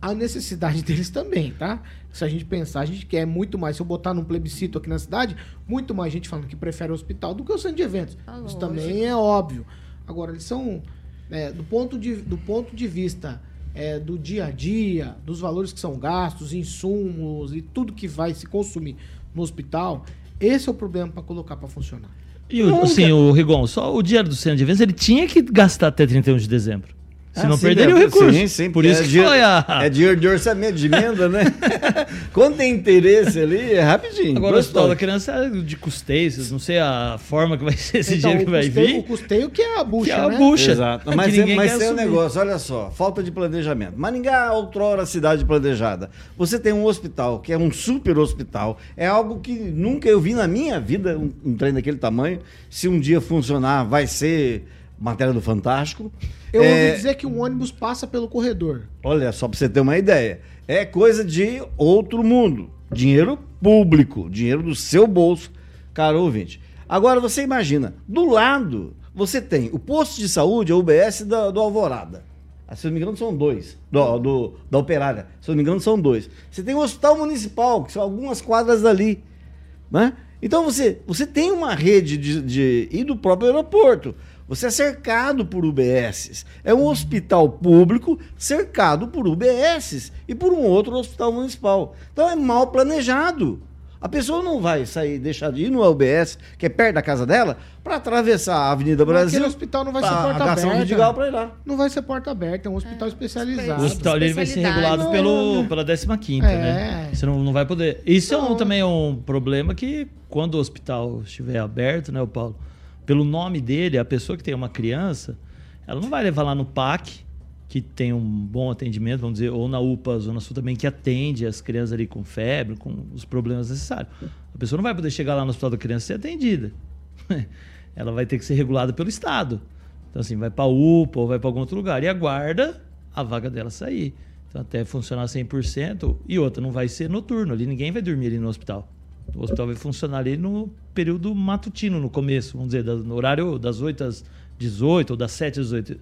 A necessidade deles também, tá? Se a gente pensar, a gente quer muito mais. Se eu botar num plebiscito aqui na cidade, muito mais gente falando que prefere o hospital do que o centro de eventos. Ah, Isso também é óbvio. Agora, eles são, é, do, ponto de, do ponto de vista é, do dia a dia, dos valores que são gastos, insumos e tudo que vai se consumir no hospital, esse é o problema para colocar para funcionar. E o, assim, o Rigon, só o dinheiro do centro de eventos, ele tinha que gastar até 31 de dezembro. Senão Ah, sim, perderia o é, recurso. sim, sim, Por isso é que dinheiro- foi a. É dinheiro de orçamento, de emenda, né? Quando tem interesse ali, é rapidinho. Agora o hospital da criança é de custeio, não sei a forma que vai ser esse Então, dinheiro que vai custeio, vir. O custeio que é a bucha, Que é a né? bucha. Exato. Que Mas, é, ninguém mas tem um negócio, olha só, falta de planejamento. Maringá, outrora cidade planejada. Você tem um hospital, que é um super hospital. É algo que nunca eu vi na minha vida, um, um trem daquele tamanho. Se um dia funcionar, vai ser matéria do Fantástico. Eu É, ouvi dizer que um ônibus passa pelo corredor. Olha, só para você ter uma ideia. É coisa de outro mundo. Dinheiro público, dinheiro do seu bolso, caro ouvinte. Agora você imagina, do lado você tem o posto de saúde, a UBS da- do Alvorada. Ah, Se eu não me engano, são dois. Do, do- da Operária. Se eu não me engano, são dois. Você tem o Hospital Municipal, que são algumas quadras dali. Né? Então você, você tem uma rede de, de- e do próprio aeroporto. Você é cercado por UBSs. É um hospital público cercado por UBSs e por um outro hospital municipal. Então é mal planejado. A pessoa não vai sair, deixar de ir no UBS, que é perto da casa dela, para atravessar a Avenida Mas Brasil. Aquele hospital não vai ser porta aberta. Vidigal pra ir lá. Não vai ser porta aberta, é um hospital especializado. O hospital ele vai ser regulado pelo, pela 15 É. né? Você não, não vai poder. Isso é um, também é um problema que quando o hospital estiver aberto, né, o Paulo? Pelo nome dele, a pessoa que tem uma criança, ela não vai levar lá no PAC, que tem um bom atendimento, vamos dizer, ou na UPA Zona Sul também, que atende as crianças ali com febre, com os problemas necessários. A pessoa não vai poder chegar lá no hospital da criança e ser atendida. ela vai ter que ser regulada pelo Estado. Então, assim, vai para UPA ou vai para algum outro lugar e aguarda a vaga dela sair. Então, até funcionar 100%. E outra, não vai ser noturno ali, ninguém vai dormir ali no hospital. O hospital vai funcionar ali no período matutino, no começo, vamos dizer, no horário das 8 às 18 ou das 7 às 18.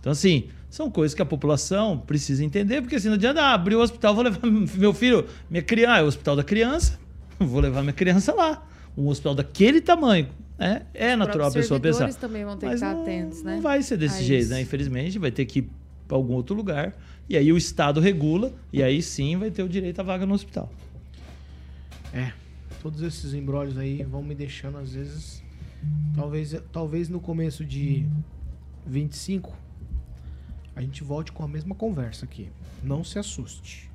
Então, assim, são coisas que a população precisa entender, porque assim, não adianta ah, abrir o hospital, vou levar meu filho, minha criança, ah, é o hospital da criança, vou levar minha criança lá. Um hospital daquele tamanho. É, é natural a pessoa pensar. servidores também vão ter que Mas estar não, atentos, né? Não vai ser desse a jeito, isso. né? Infelizmente, vai ter que ir para algum outro lugar. E aí o Estado regula, e aí sim vai ter o direito à vaga no hospital. É, todos esses embrólios aí vão me deixando, às vezes. Talvez, talvez no começo de 25 a gente volte com a mesma conversa aqui. Não se assuste.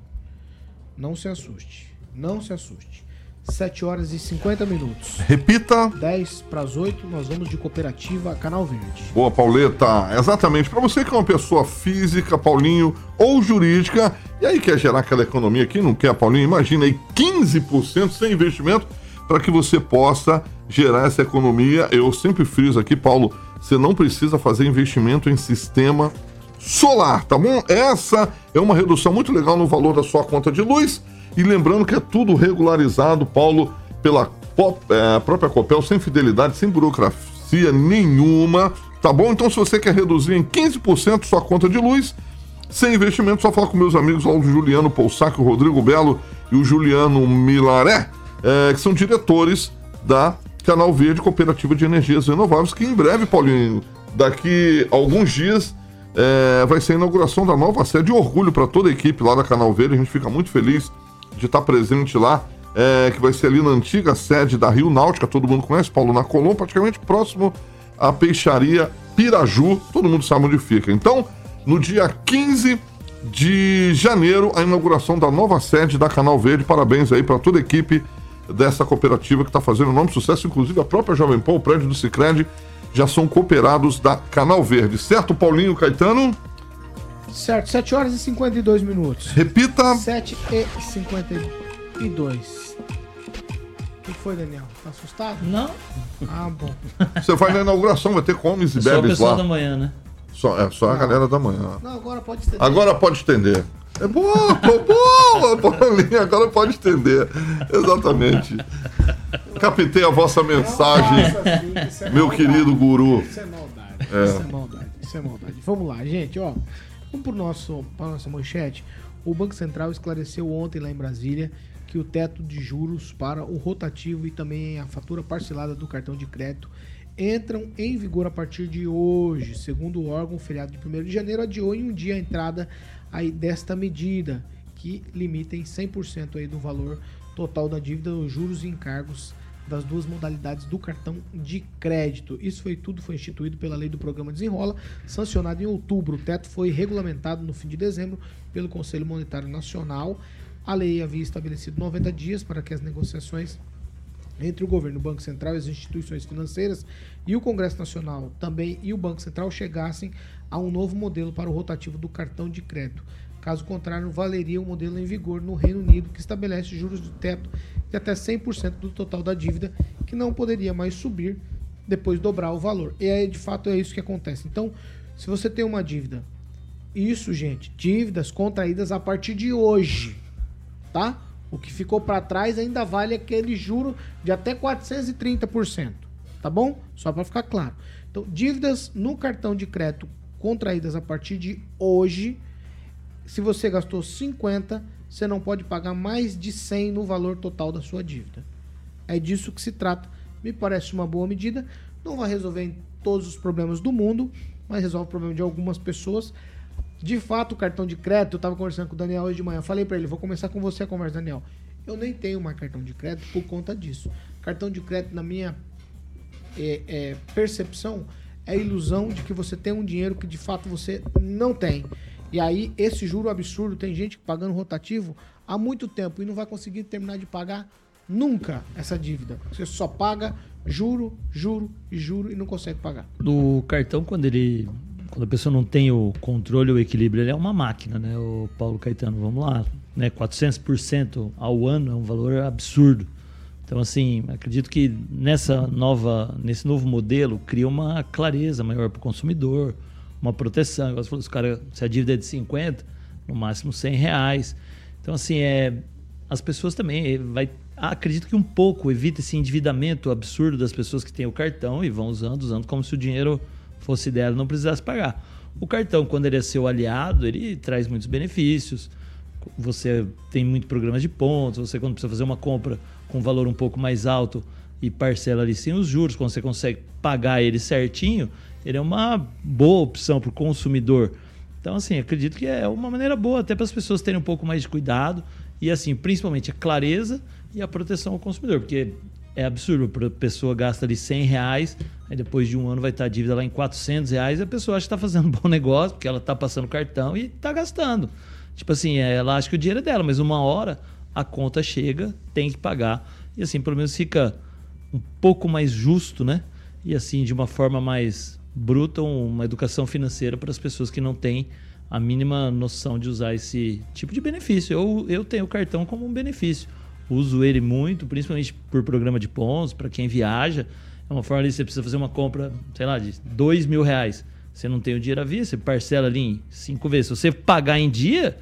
Não se assuste. Não se assuste. 7 horas e 50 minutos. Repita. 10 para as 8, nós vamos de cooperativa Canal Verde. Boa, Pauleta. Exatamente. Para você que é uma pessoa física, Paulinho, ou jurídica, e aí quer gerar aquela economia aqui, não quer, Paulinho? Imagina aí 15% sem investimento para que você possa gerar essa economia. Eu sempre friso aqui, Paulo, você não precisa fazer investimento em sistema solar, tá bom? Essa é uma redução muito legal no valor da sua conta de luz. E lembrando que é tudo regularizado, Paulo, pela é, própria Copel, sem fidelidade, sem burocracia nenhuma, tá bom? Então, se você quer reduzir em 15% sua conta de luz, sem investimento, só falar com meus amigos o Juliano Poussac, o Rodrigo Belo e o Juliano Milaré, é, que são diretores da Canal Verde Cooperativa de Energias Renováveis, que em breve, Paulinho, daqui alguns dias, é, vai ser a inauguração da nova sede. Orgulho para toda a equipe lá da Canal Verde, a gente fica muito feliz de estar presente lá, é, que vai ser ali na antiga sede da Rio Náutica, todo mundo conhece, Paulo na praticamente próximo à peixaria Piraju, todo mundo sabe onde fica. Então, no dia 15 de janeiro, a inauguração da nova sede da Canal Verde. Parabéns aí para toda a equipe dessa cooperativa que está fazendo um enorme sucesso, inclusive a própria Jovem Pan, o prédio do Cicred, já são cooperados da Canal Verde. Certo, Paulinho Caetano? Certo, 7 horas e 52 minutos. Repita. 7 e 52. O que foi, Daniel? Tá assustado? Não. Ah, bom. Você vai na inauguração, vai ter comes e Só o bebes pessoal lá. da manhã, né? Só, é só a galera da manhã. Não, agora pode estender. Agora pode estender. É boa, pô, boa, Paulinho, agora pode estender. Exatamente. Captei a vossa mensagem, Nossa, é meu maldade. querido guru. Isso é maldade. É. Isso é maldade. Isso é maldade. Vamos lá, gente, ó. Vamos pro nosso, pra nossa manchete. O Banco Central esclareceu ontem lá em Brasília que o teto de juros para o rotativo e também a fatura parcelada do cartão de crédito entram em vigor a partir de hoje. Segundo o órgão, o feriado de 1 de janeiro adiou em um dia a entrada aí desta medida, que limita em 100% aí do valor total da dívida, os juros e encargos das duas modalidades do cartão de crédito. Isso foi tudo foi instituído pela lei do programa Desenrola, sancionado em outubro. O teto foi regulamentado no fim de dezembro pelo Conselho Monetário Nacional. A lei havia estabelecido 90 dias para que as negociações entre o governo, o Banco Central e as instituições financeiras e o Congresso Nacional também e o Banco Central chegassem a um novo modelo para o rotativo do cartão de crédito. Caso contrário, valeria o modelo em vigor no Reino Unido, que estabelece juros de teto de até 100% do total da dívida, que não poderia mais subir depois dobrar o valor. E aí, de fato, é isso que acontece. Então, se você tem uma dívida, isso, gente, dívidas contraídas a partir de hoje, tá? O que ficou para trás ainda vale aquele juro de até 430%, tá bom? Só para ficar claro. Então, dívidas no cartão de crédito contraídas a partir de hoje, se você gastou 50, você não pode pagar mais de 100 no valor total da sua dívida. É disso que se trata. Me parece uma boa medida. Não vai resolver todos os problemas do mundo, mas resolve o problema de algumas pessoas. De fato, o cartão de crédito, eu estava conversando com o Daniel hoje de manhã. Falei para ele, vou começar com você a conversa, Daniel. Eu nem tenho mais cartão de crédito por conta disso. Cartão de crédito, na minha é, é, percepção, é a ilusão de que você tem um dinheiro que de fato você não tem. E aí, esse juro absurdo, tem gente pagando rotativo há muito tempo e não vai conseguir terminar de pagar nunca essa dívida. Você só paga juro, juro e juro e não consegue pagar. Do cartão, quando ele. Quando a pessoa não tem o controle, o equilíbrio, ele é uma máquina, né? O Paulo Caetano, vamos lá. Né? 400% ao ano é um valor absurdo. Então, assim, acredito que nessa nova, nesse novo modelo cria uma clareza maior para o consumidor, uma proteção. Igual você falou, os cara, se a dívida é de 50, no máximo 100 reais. Então, assim, é, as pessoas também vai acredito que um pouco evita esse endividamento absurdo das pessoas que têm o cartão e vão usando, usando como se o dinheiro fosse dela não precisasse pagar. O cartão, quando ele é seu aliado, ele traz muitos benefícios. Você tem muitos programas de pontos, você quando precisa fazer uma compra com um valor um pouco mais alto e parcela ali sem os juros, quando você consegue pagar ele certinho, ele é uma boa opção para o consumidor. Então, assim, acredito que é uma maneira boa até para as pessoas terem um pouco mais de cuidado e, assim, principalmente a clareza e a proteção ao consumidor, porque é absurdo, a pessoa gasta ali 100 reais, aí depois de um ano vai estar a dívida lá em 400 reais e a pessoa acha que está fazendo um bom negócio, porque ela está passando cartão e está gastando. Tipo assim, ela acha que o dinheiro é dela, mas uma hora a conta chega, tem que pagar. E assim, pelo menos fica um pouco mais justo, né? E assim, de uma forma mais bruta, uma educação financeira para as pessoas que não têm a mínima noção de usar esse tipo de benefício. Eu, eu tenho o cartão como um benefício. Uso ele muito, principalmente por programa de pontos, para quem viaja. É uma forma ali, você precisa fazer uma compra, sei lá, de dois mil reais. Você não tem o dinheiro à vista, você parcela ali em cinco vezes. Se você pagar em dia,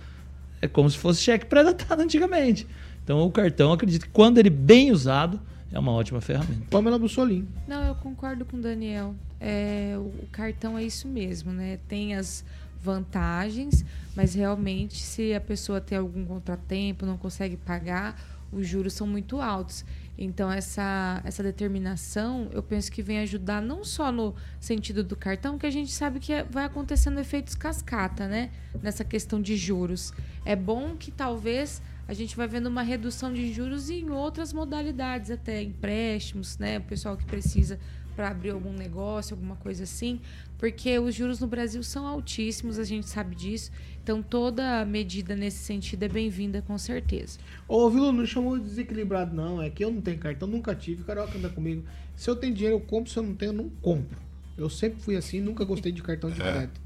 é como se fosse cheque pré-datado antigamente. Então o cartão, acredito que quando ele bem usado, é uma ótima ferramenta. Pamela Bussolini. Não, eu concordo com o Daniel. É, o cartão é isso mesmo, né? Tem as vantagens, mas realmente se a pessoa tem algum contratempo, não consegue pagar, os juros são muito altos. Então, essa, essa determinação, eu penso que vem ajudar não só no sentido do cartão, que a gente sabe que vai acontecendo efeitos cascata, né? Nessa questão de juros. É bom que talvez a gente vai vendo uma redução de juros em outras modalidades, até empréstimos, né? O pessoal que precisa para abrir algum negócio, alguma coisa assim, porque os juros no Brasil são altíssimos, a gente sabe disso. Então toda medida nesse sentido é bem-vinda com certeza. Ô, Vilo, não chamou de desequilibrado, não. É que eu não tenho cartão, nunca tive. Carioca anda comigo. Se eu tenho dinheiro, eu compro. Se eu não tenho, eu não compro. Eu sempre fui assim, nunca gostei de cartão de crédito.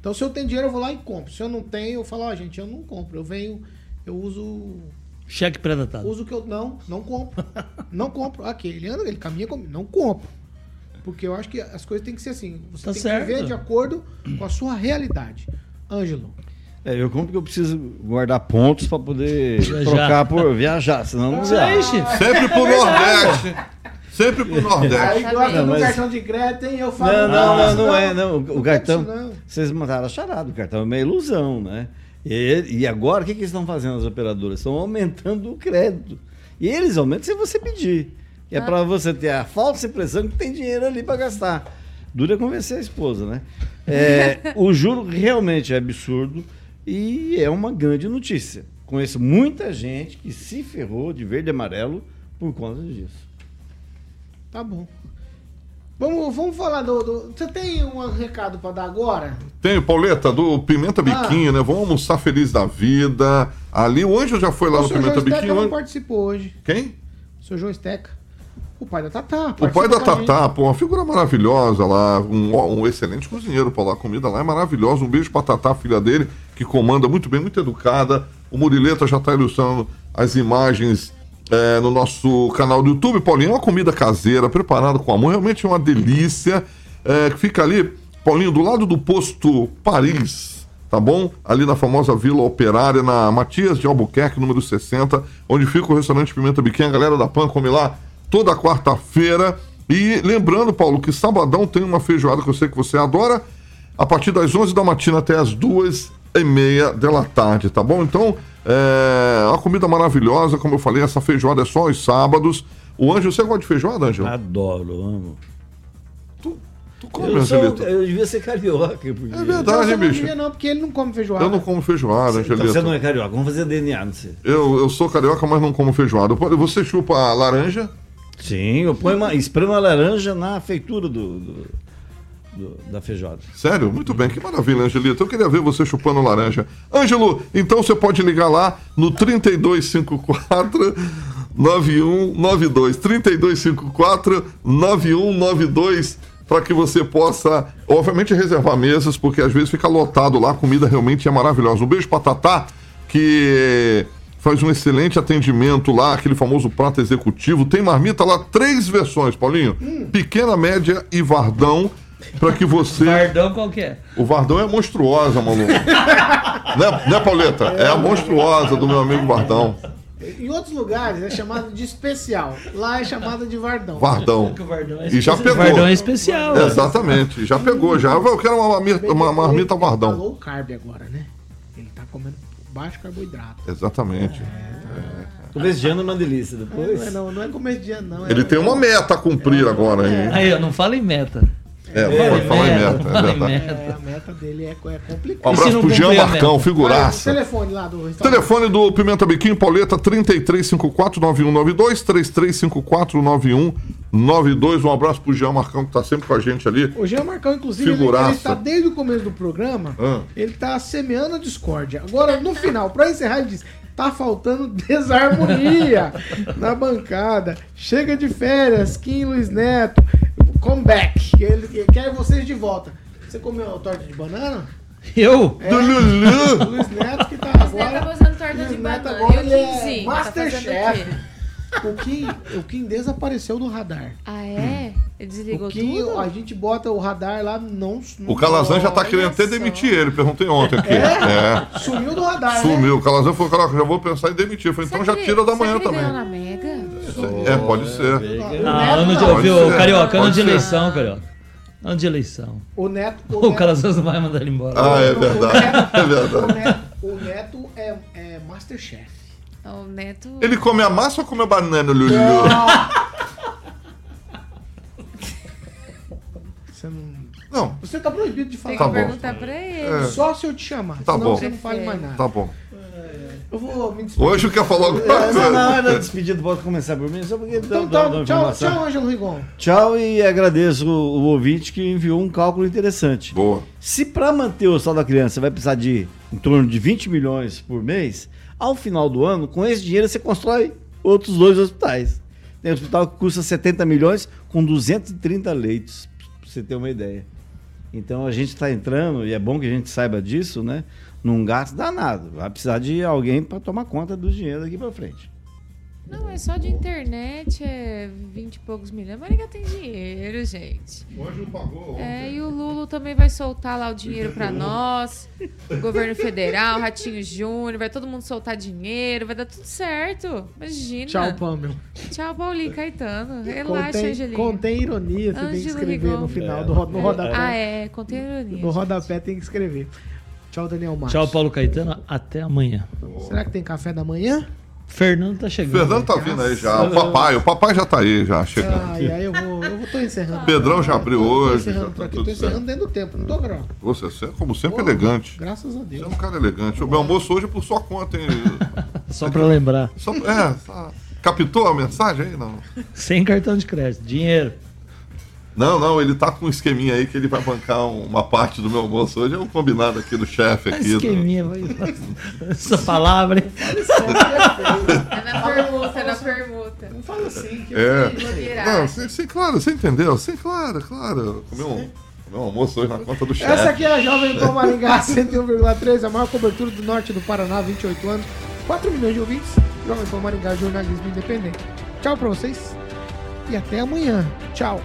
Então, se eu tenho dinheiro, eu vou lá e compro. Se eu não tenho, eu falo, ó, gente, eu não compro. Eu venho, eu uso Cheque pré-datado. Uso que eu não, não compro. não compro. Aqui, ele anda, ele caminha comigo. Não compro. Porque eu acho que as coisas têm que ser assim. Você Tá tem certo. que viver de acordo com a sua realidade. Ângelo. É, eu compro que eu preciso guardar pontos para poder Viajar. trocar por viajar, senão não viaja. Ixi, Sempre pro Nordeste. Sempre pro Nordeste. Aí gosta Não, do mas- cartão de crédito, hein? Eu falo. Não, não, "Nossa, não, não é, não. O quero cartão. não." Vocês mataram a charada, o cartão é uma ilusão, né? E, e agora, o que, que eles estão fazendo, as operadoras? Estão aumentando o crédito. E eles aumentam se você pedir. É para você ter a falsa impressão que tem dinheiro ali para gastar. Dura convencer a esposa, né? É, o juro realmente é absurdo e é uma grande notícia. Conheço muita gente que se ferrou de verde e amarelo por conta disso. Tá bom. Vamos, vamos falar do, do- Você tem um recado pra dar agora? Tem, Pauleta, do Pimenta Biquinho, né? Vamos almoçar feliz da vida. Ali, o Anjo já foi lá o no Pimenta João Biquinho. não Anjo- participou hoje. Quem? O senhor João Steca. O pai da Tatá. O pai da. Tatá, pô, uma figura maravilhosa lá, um, um excelente cozinheiro, lá, a comida lá é maravilhosa. Um beijo pra Tatá, filha dele, que comanda muito bem, muito educada. O Murileta já tá ilustrando as imagens é, no nosso canal do YouTube. Paulinho, é uma comida caseira, preparada com amor, realmente é uma delícia. É, fica ali, Paulinho, do lado do posto Paris, tá bom? Ali na famosa Vila Operária, na Matias de Albuquerque, número 60, onde fica o restaurante Pimenta Biquinha. A galera da PAN come lá toda quarta-feira. E lembrando, Paulo, que sabadão tem uma feijoada que eu sei que você adora, a partir das 11 da matina até as 2 e meia da tarde, tá bom? Então, é uma comida maravilhosa, como eu falei, essa feijoada é só aos sábados. O Ângelo, você gosta de feijoada, Ângelo? Adoro, amo. Tu, tu come, Eu, sou, eu devia ser carioca. Porque... É Não, verdade, hein, não bicho? devia não, porque ele não come feijoada. Eu não como feijoada, Então Angelito. você não é carioca, vamos fazer DNA, não sei. Eu, eu sou carioca, mas não como feijoada. Você chupa laranja? Sim, eu ponho uma, espremo a laranja na feitura do, do- do- da feijoada. Sério? Muito bem, que maravilha, Angelito. Eu queria ver você chupando laranja. Ângelo, então você pode ligar lá no 3254 9192. 3254 9192 para que você possa, obviamente, reservar mesas, porque às vezes fica lotado lá, a comida realmente é maravilhosa. Um beijo para Tatá, que faz um excelente atendimento lá, aquele famoso prato executivo. Tem marmita lá, três versões, Paulinho: pequena, média e vardão, para que você. Vardão qual que é? O Vardão é monstruosa, maluco. né, né, Pauleta? É a monstruosa do meu amigo Vardão. Em outros lugares é chamado de especial. Lá é chamado de Vardão. Vardão. O Vardão é E já especial. pegou. Vardão é especial. ó. Exatamente, já pegou, já. Eu quero uma, marmita- uma marmita Ele tá Vardão. low carb agora, né? Ele tá comendo baixo carboidrato. Exatamente. Começo de ano é uma delícia, Não é, depois. não, não é comediante, não. É, Ele tem uma meta a cumprir agora, hein? Aí, ó, não fala em meta. É, não pode falar em meta, é verdade. meta. É, a meta dele é, é Um complicada. E se abraço pro Jean Marcão, figuraça. telefone lá do restaurante. Telefone do Pimenta Biquinho, Pauleta, 3354-9192, 3354-9192. Um abraço pro Jean Marcão, que tá sempre com a gente ali. O Jean Marcão, inclusive, ele, Figuraça. ele tá desde o começo do programa, Ah. ele tá semeando a discórdia. Agora, no final, pra encerrar, ele diz: tá faltando desarmonia na bancada. Chega de férias, Kim Luiz Neto, comeback. Ele, ele quer vocês de volta. Você comeu a torta de banana? Eu? É, o Luiz Neto que tá Luiz Neto tá agora. fazendo torta Luiz de Neto banana. agora o ele é? Tá o Masterchef. quê? O Kim, o Kim desapareceu do radar. Ah, é? Ele desligou O Kim, tudo? a gente bota o radar lá, não. O Calazan já tá querendo até demitir ele, perguntei ontem aqui. É. Sumiu do radar, né? Sumiu. O Calazan falou, caraca, já vou pensar em demitir. Eu falei, então já tira da manhã também. na Mega? É, pode ser. Ah, ano de, pode ser, Carioca, ano pode de ser. eleição, Carioca. Ano de eleição. O Neto. O O Neto, Calazans não vai mandar ele embora. Ah, é verdade. É o verdade. Neto, o Neto é, é Masterchef. O Neto... Ele come a massa ou come a banana, Lulu? Você não. Não, Você tá proibido de Tem falar. que Tá bom. perguntar pra ele. Só se eu te chamar. Tá senão bom. você não fale mais nada. tá bom. Eu vou me despedir. Hoje quer falar alguma coisa? na hora da despedida pode começar por mim, só porque Então tá, dá uma tchau, tchau, Ângelo Rigon. Tchau e agradeço o, o ouvinte que enviou um cálculo interessante. Boa. Se para manter o salário da criança vai precisar de em torno de 20 milhões por mês, ao final do ano, com esse dinheiro você constrói outros dois hospitais. Tem um hospital que custa 70 milhões com 230 leitos, pra você ter uma ideia. Então a gente está entrando, e é bom que a gente saiba disso, né? Num gasto danado. Vai precisar de alguém para tomar conta do dinheiro daqui para frente. Não, é só de internet, é 20 e poucos milhões. Maringá tem dinheiro, gente. Hoje não pagou. É, e o Lula também vai soltar lá o dinheiro pra nós. O governo federal, Ratinho Júnior, vai todo mundo soltar dinheiro, vai dar tudo certo. Imagina. Tchau, Pamela. Tchau, Paulinho Caetano. Relaxa, Contém, Angelinho. contém ironia, você tem que escrever Rigon. no final, do, no rodapé. Ah, é, contém ironia. No rodapé tem que escrever. Tchau, Daniel Marques. Tchau, Paulo Caetano. Até amanhã. Será que tem café da manhã? Fernando tá chegando. Fernando tá vindo aí já. O papai, o papai já tá aí, já chegando. Ai, aí eu vou, eu vou tô encerrando. Pedrão já abriu Tô hoje. Já encerrando por tá aqui, tudo tô encerrando dentro do tempo, não tô grau. Você, você é, como sempre, Pô, elegante. Graças a Você Deus. é um cara elegante. O meu almoço hoje é por sua conta, hein? Só pra lembrar. Só, é, tá- captou a mensagem aí? Não. Sem cartão de crédito. Dinheiro. Não, não, ele tá com um esqueminha aí que ele vai bancar um- uma parte do meu almoço hoje. É um combinado aqui do chefe aqui. do- Esqueminha, vai. Essa palavra, hein? É na permuta, é na permuta. Não fala assim, que eu É. Blogueiragem. Não, sim, sim, claro, você entendeu? Sim, claro, claro. Comer um, um almoço hoje na conta do chefe. Essa aqui é a Jovem Pan Maringá 101,3, a maior cobertura do norte do Paraná, 28 anos, 4 milhões de ouvintes. Jovem Pan Maringá, jornalismo independente. Tchau pra vocês e até amanhã. Tchau.